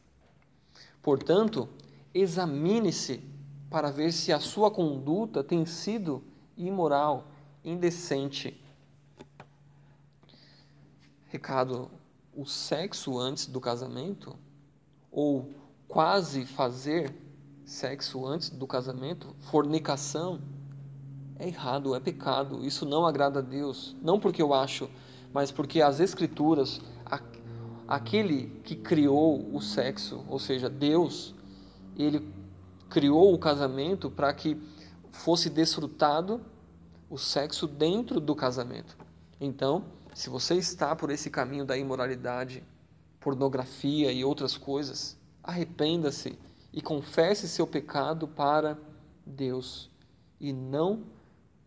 Portanto, examine-se para ver se a sua conduta tem sido imoral, indecente. Recado: o sexo antes do casamento ou quase fazer sexo antes do casamento, fornicação, é errado, é pecado. Isso não agrada a Deus. Não porque eu acho, mas porque as Escrituras, aquele que criou o sexo, ou seja, Deus, ele criou o casamento para que fosse desfrutado o sexo dentro do casamento. Então, se você está por esse caminho da imoralidade, pornografia e outras coisas, arrependa-se e confesse seu pecado para Deus e não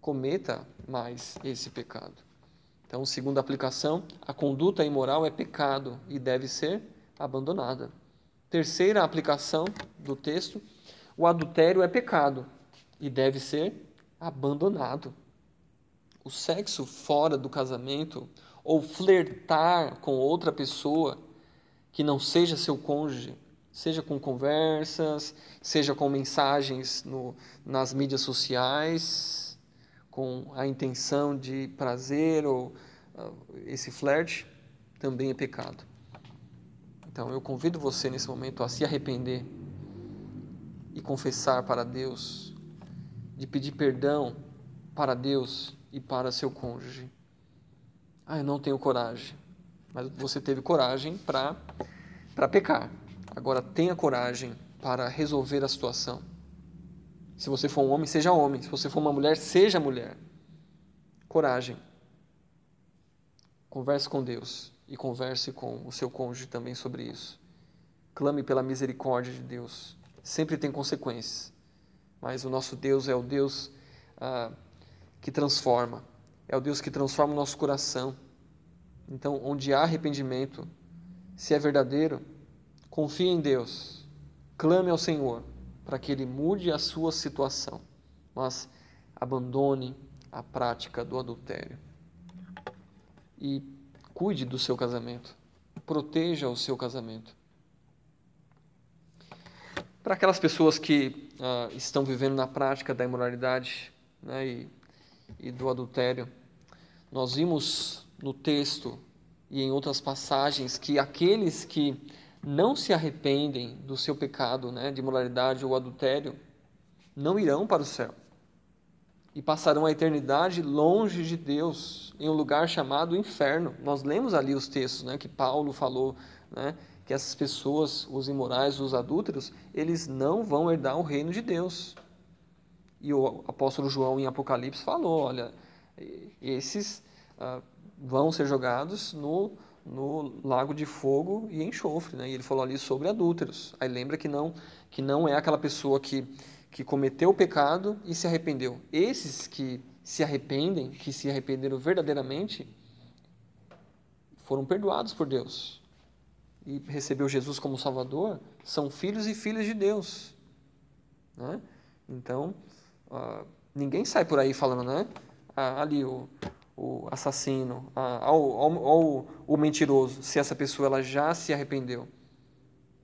cometa mais esse pecado. Então, segunda aplicação, a conduta imoral é pecado e deve ser abandonada. Terceira aplicação do texto, o adultério é pecado e deve ser abandonado. O sexo fora do casamento ou flertar com outra pessoa que não seja seu cônjuge seja com conversas, seja com mensagens no, nas mídias sociais, com a intenção de prazer ou uh, esse flerte, também é pecado. Então eu convido você nesse momento a se arrepender e confessar para Deus, de pedir perdão para Deus e para seu cônjuge. Ah, eu não tenho coragem. Mas você teve coragem para pecar. Agora tenha coragem para resolver a situação. Se você for um homem, seja homem. Se você for uma mulher, seja mulher. Coragem. Converse com Deus e converse com o seu cônjuge também sobre isso. Clame pela misericórdia de Deus. Sempre tem consequências, mas o nosso Deus é o Deus ah, que transforma. É o Deus que transforma o nosso coração. Então, onde há arrependimento, se é verdadeiro, Confie em Deus, clame ao Senhor para que Ele mude a sua situação, mas abandone a prática do adultério. E cuide do seu casamento, proteja o seu casamento. Para aquelas pessoas que uh, estão vivendo na prática da imoralidade né, e, e do adultério, nós vimos no texto e em outras passagens que aqueles que não se arrependem do seu pecado né, de moralidade ou adultério, não irão para o céu. e passarão a eternidade longe de Deus, em um lugar chamado inferno. Nós lemos ali os textos né, que Paulo falou, né, que essas pessoas, os imorais, os adúlteros, eles não vão herdar o reino de Deus. E o apóstolo João, em Apocalipse, falou: olha, esses ah, vão ser jogados no, no lago de fogo e enxofre. Né? E ele falou ali sobre adúlteros. Aí lembra que não, que não é aquela pessoa que que cometeu o pecado e se arrependeu. Esses que se arrependem, que se arrependeram verdadeiramente, foram perdoados por Deus e recebeu Jesus como Salvador, são filhos e filhas de Deus. Né? Então, uh, ninguém sai por aí falando, né? Ah, ali o, o assassino, ao, o mentiroso, se essa pessoa ela já se arrependeu,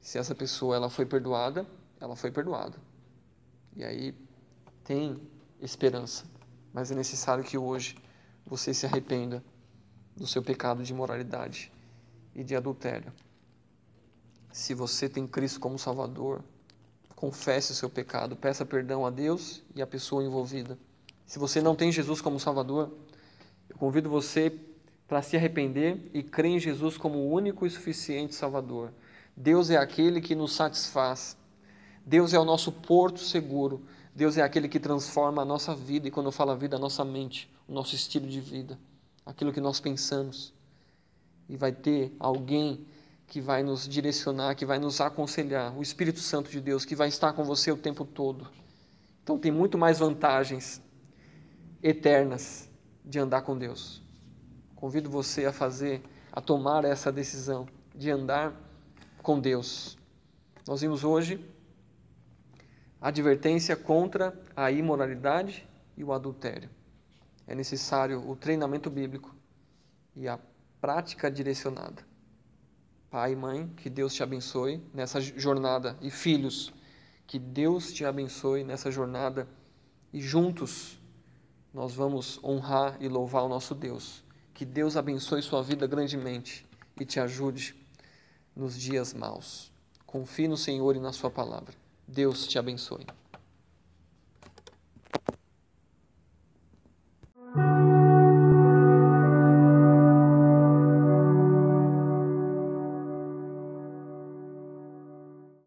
se essa pessoa ela foi perdoada, ela foi perdoada. E aí tem esperança, mas é necessário que hoje você se arrependa do seu pecado de imoralidade e de adultério. Se você tem Cristo como Salvador, confesse o seu pecado, peça perdão a Deus e à pessoa envolvida. Se você não tem Jesus como Salvador, eu convido você para se arrepender e crer em Jesus como o único e suficiente Salvador. Deus é aquele que nos satisfaz Deus é o nosso porto seguro. Deus é aquele que transforma a nossa vida, e quando eu falo a vida, a nossa mente, o nosso estilo de vida, aquilo que nós pensamos. E vai ter alguém que vai nos direcionar, que vai nos aconselhar, o Espírito Santo de Deus, que vai estar com você o tempo todo. Então tem muito mais vantagens eternas de andar com Deus. Convido você a fazer, a tomar essa decisão de andar com Deus. Nós vimos hoje advertência contra a imoralidade e o adultério. É necessário o treinamento bíblico e a prática direcionada. Pai e mãe, que Deus te abençoe nessa jornada. E filhos, que Deus te abençoe nessa jornada. E juntos nós vamos honrar e louvar o nosso Deus. Que Deus abençoe sua vida grandemente e te ajude nos dias maus. Confie no Senhor e na Sua palavra. Deus te abençoe.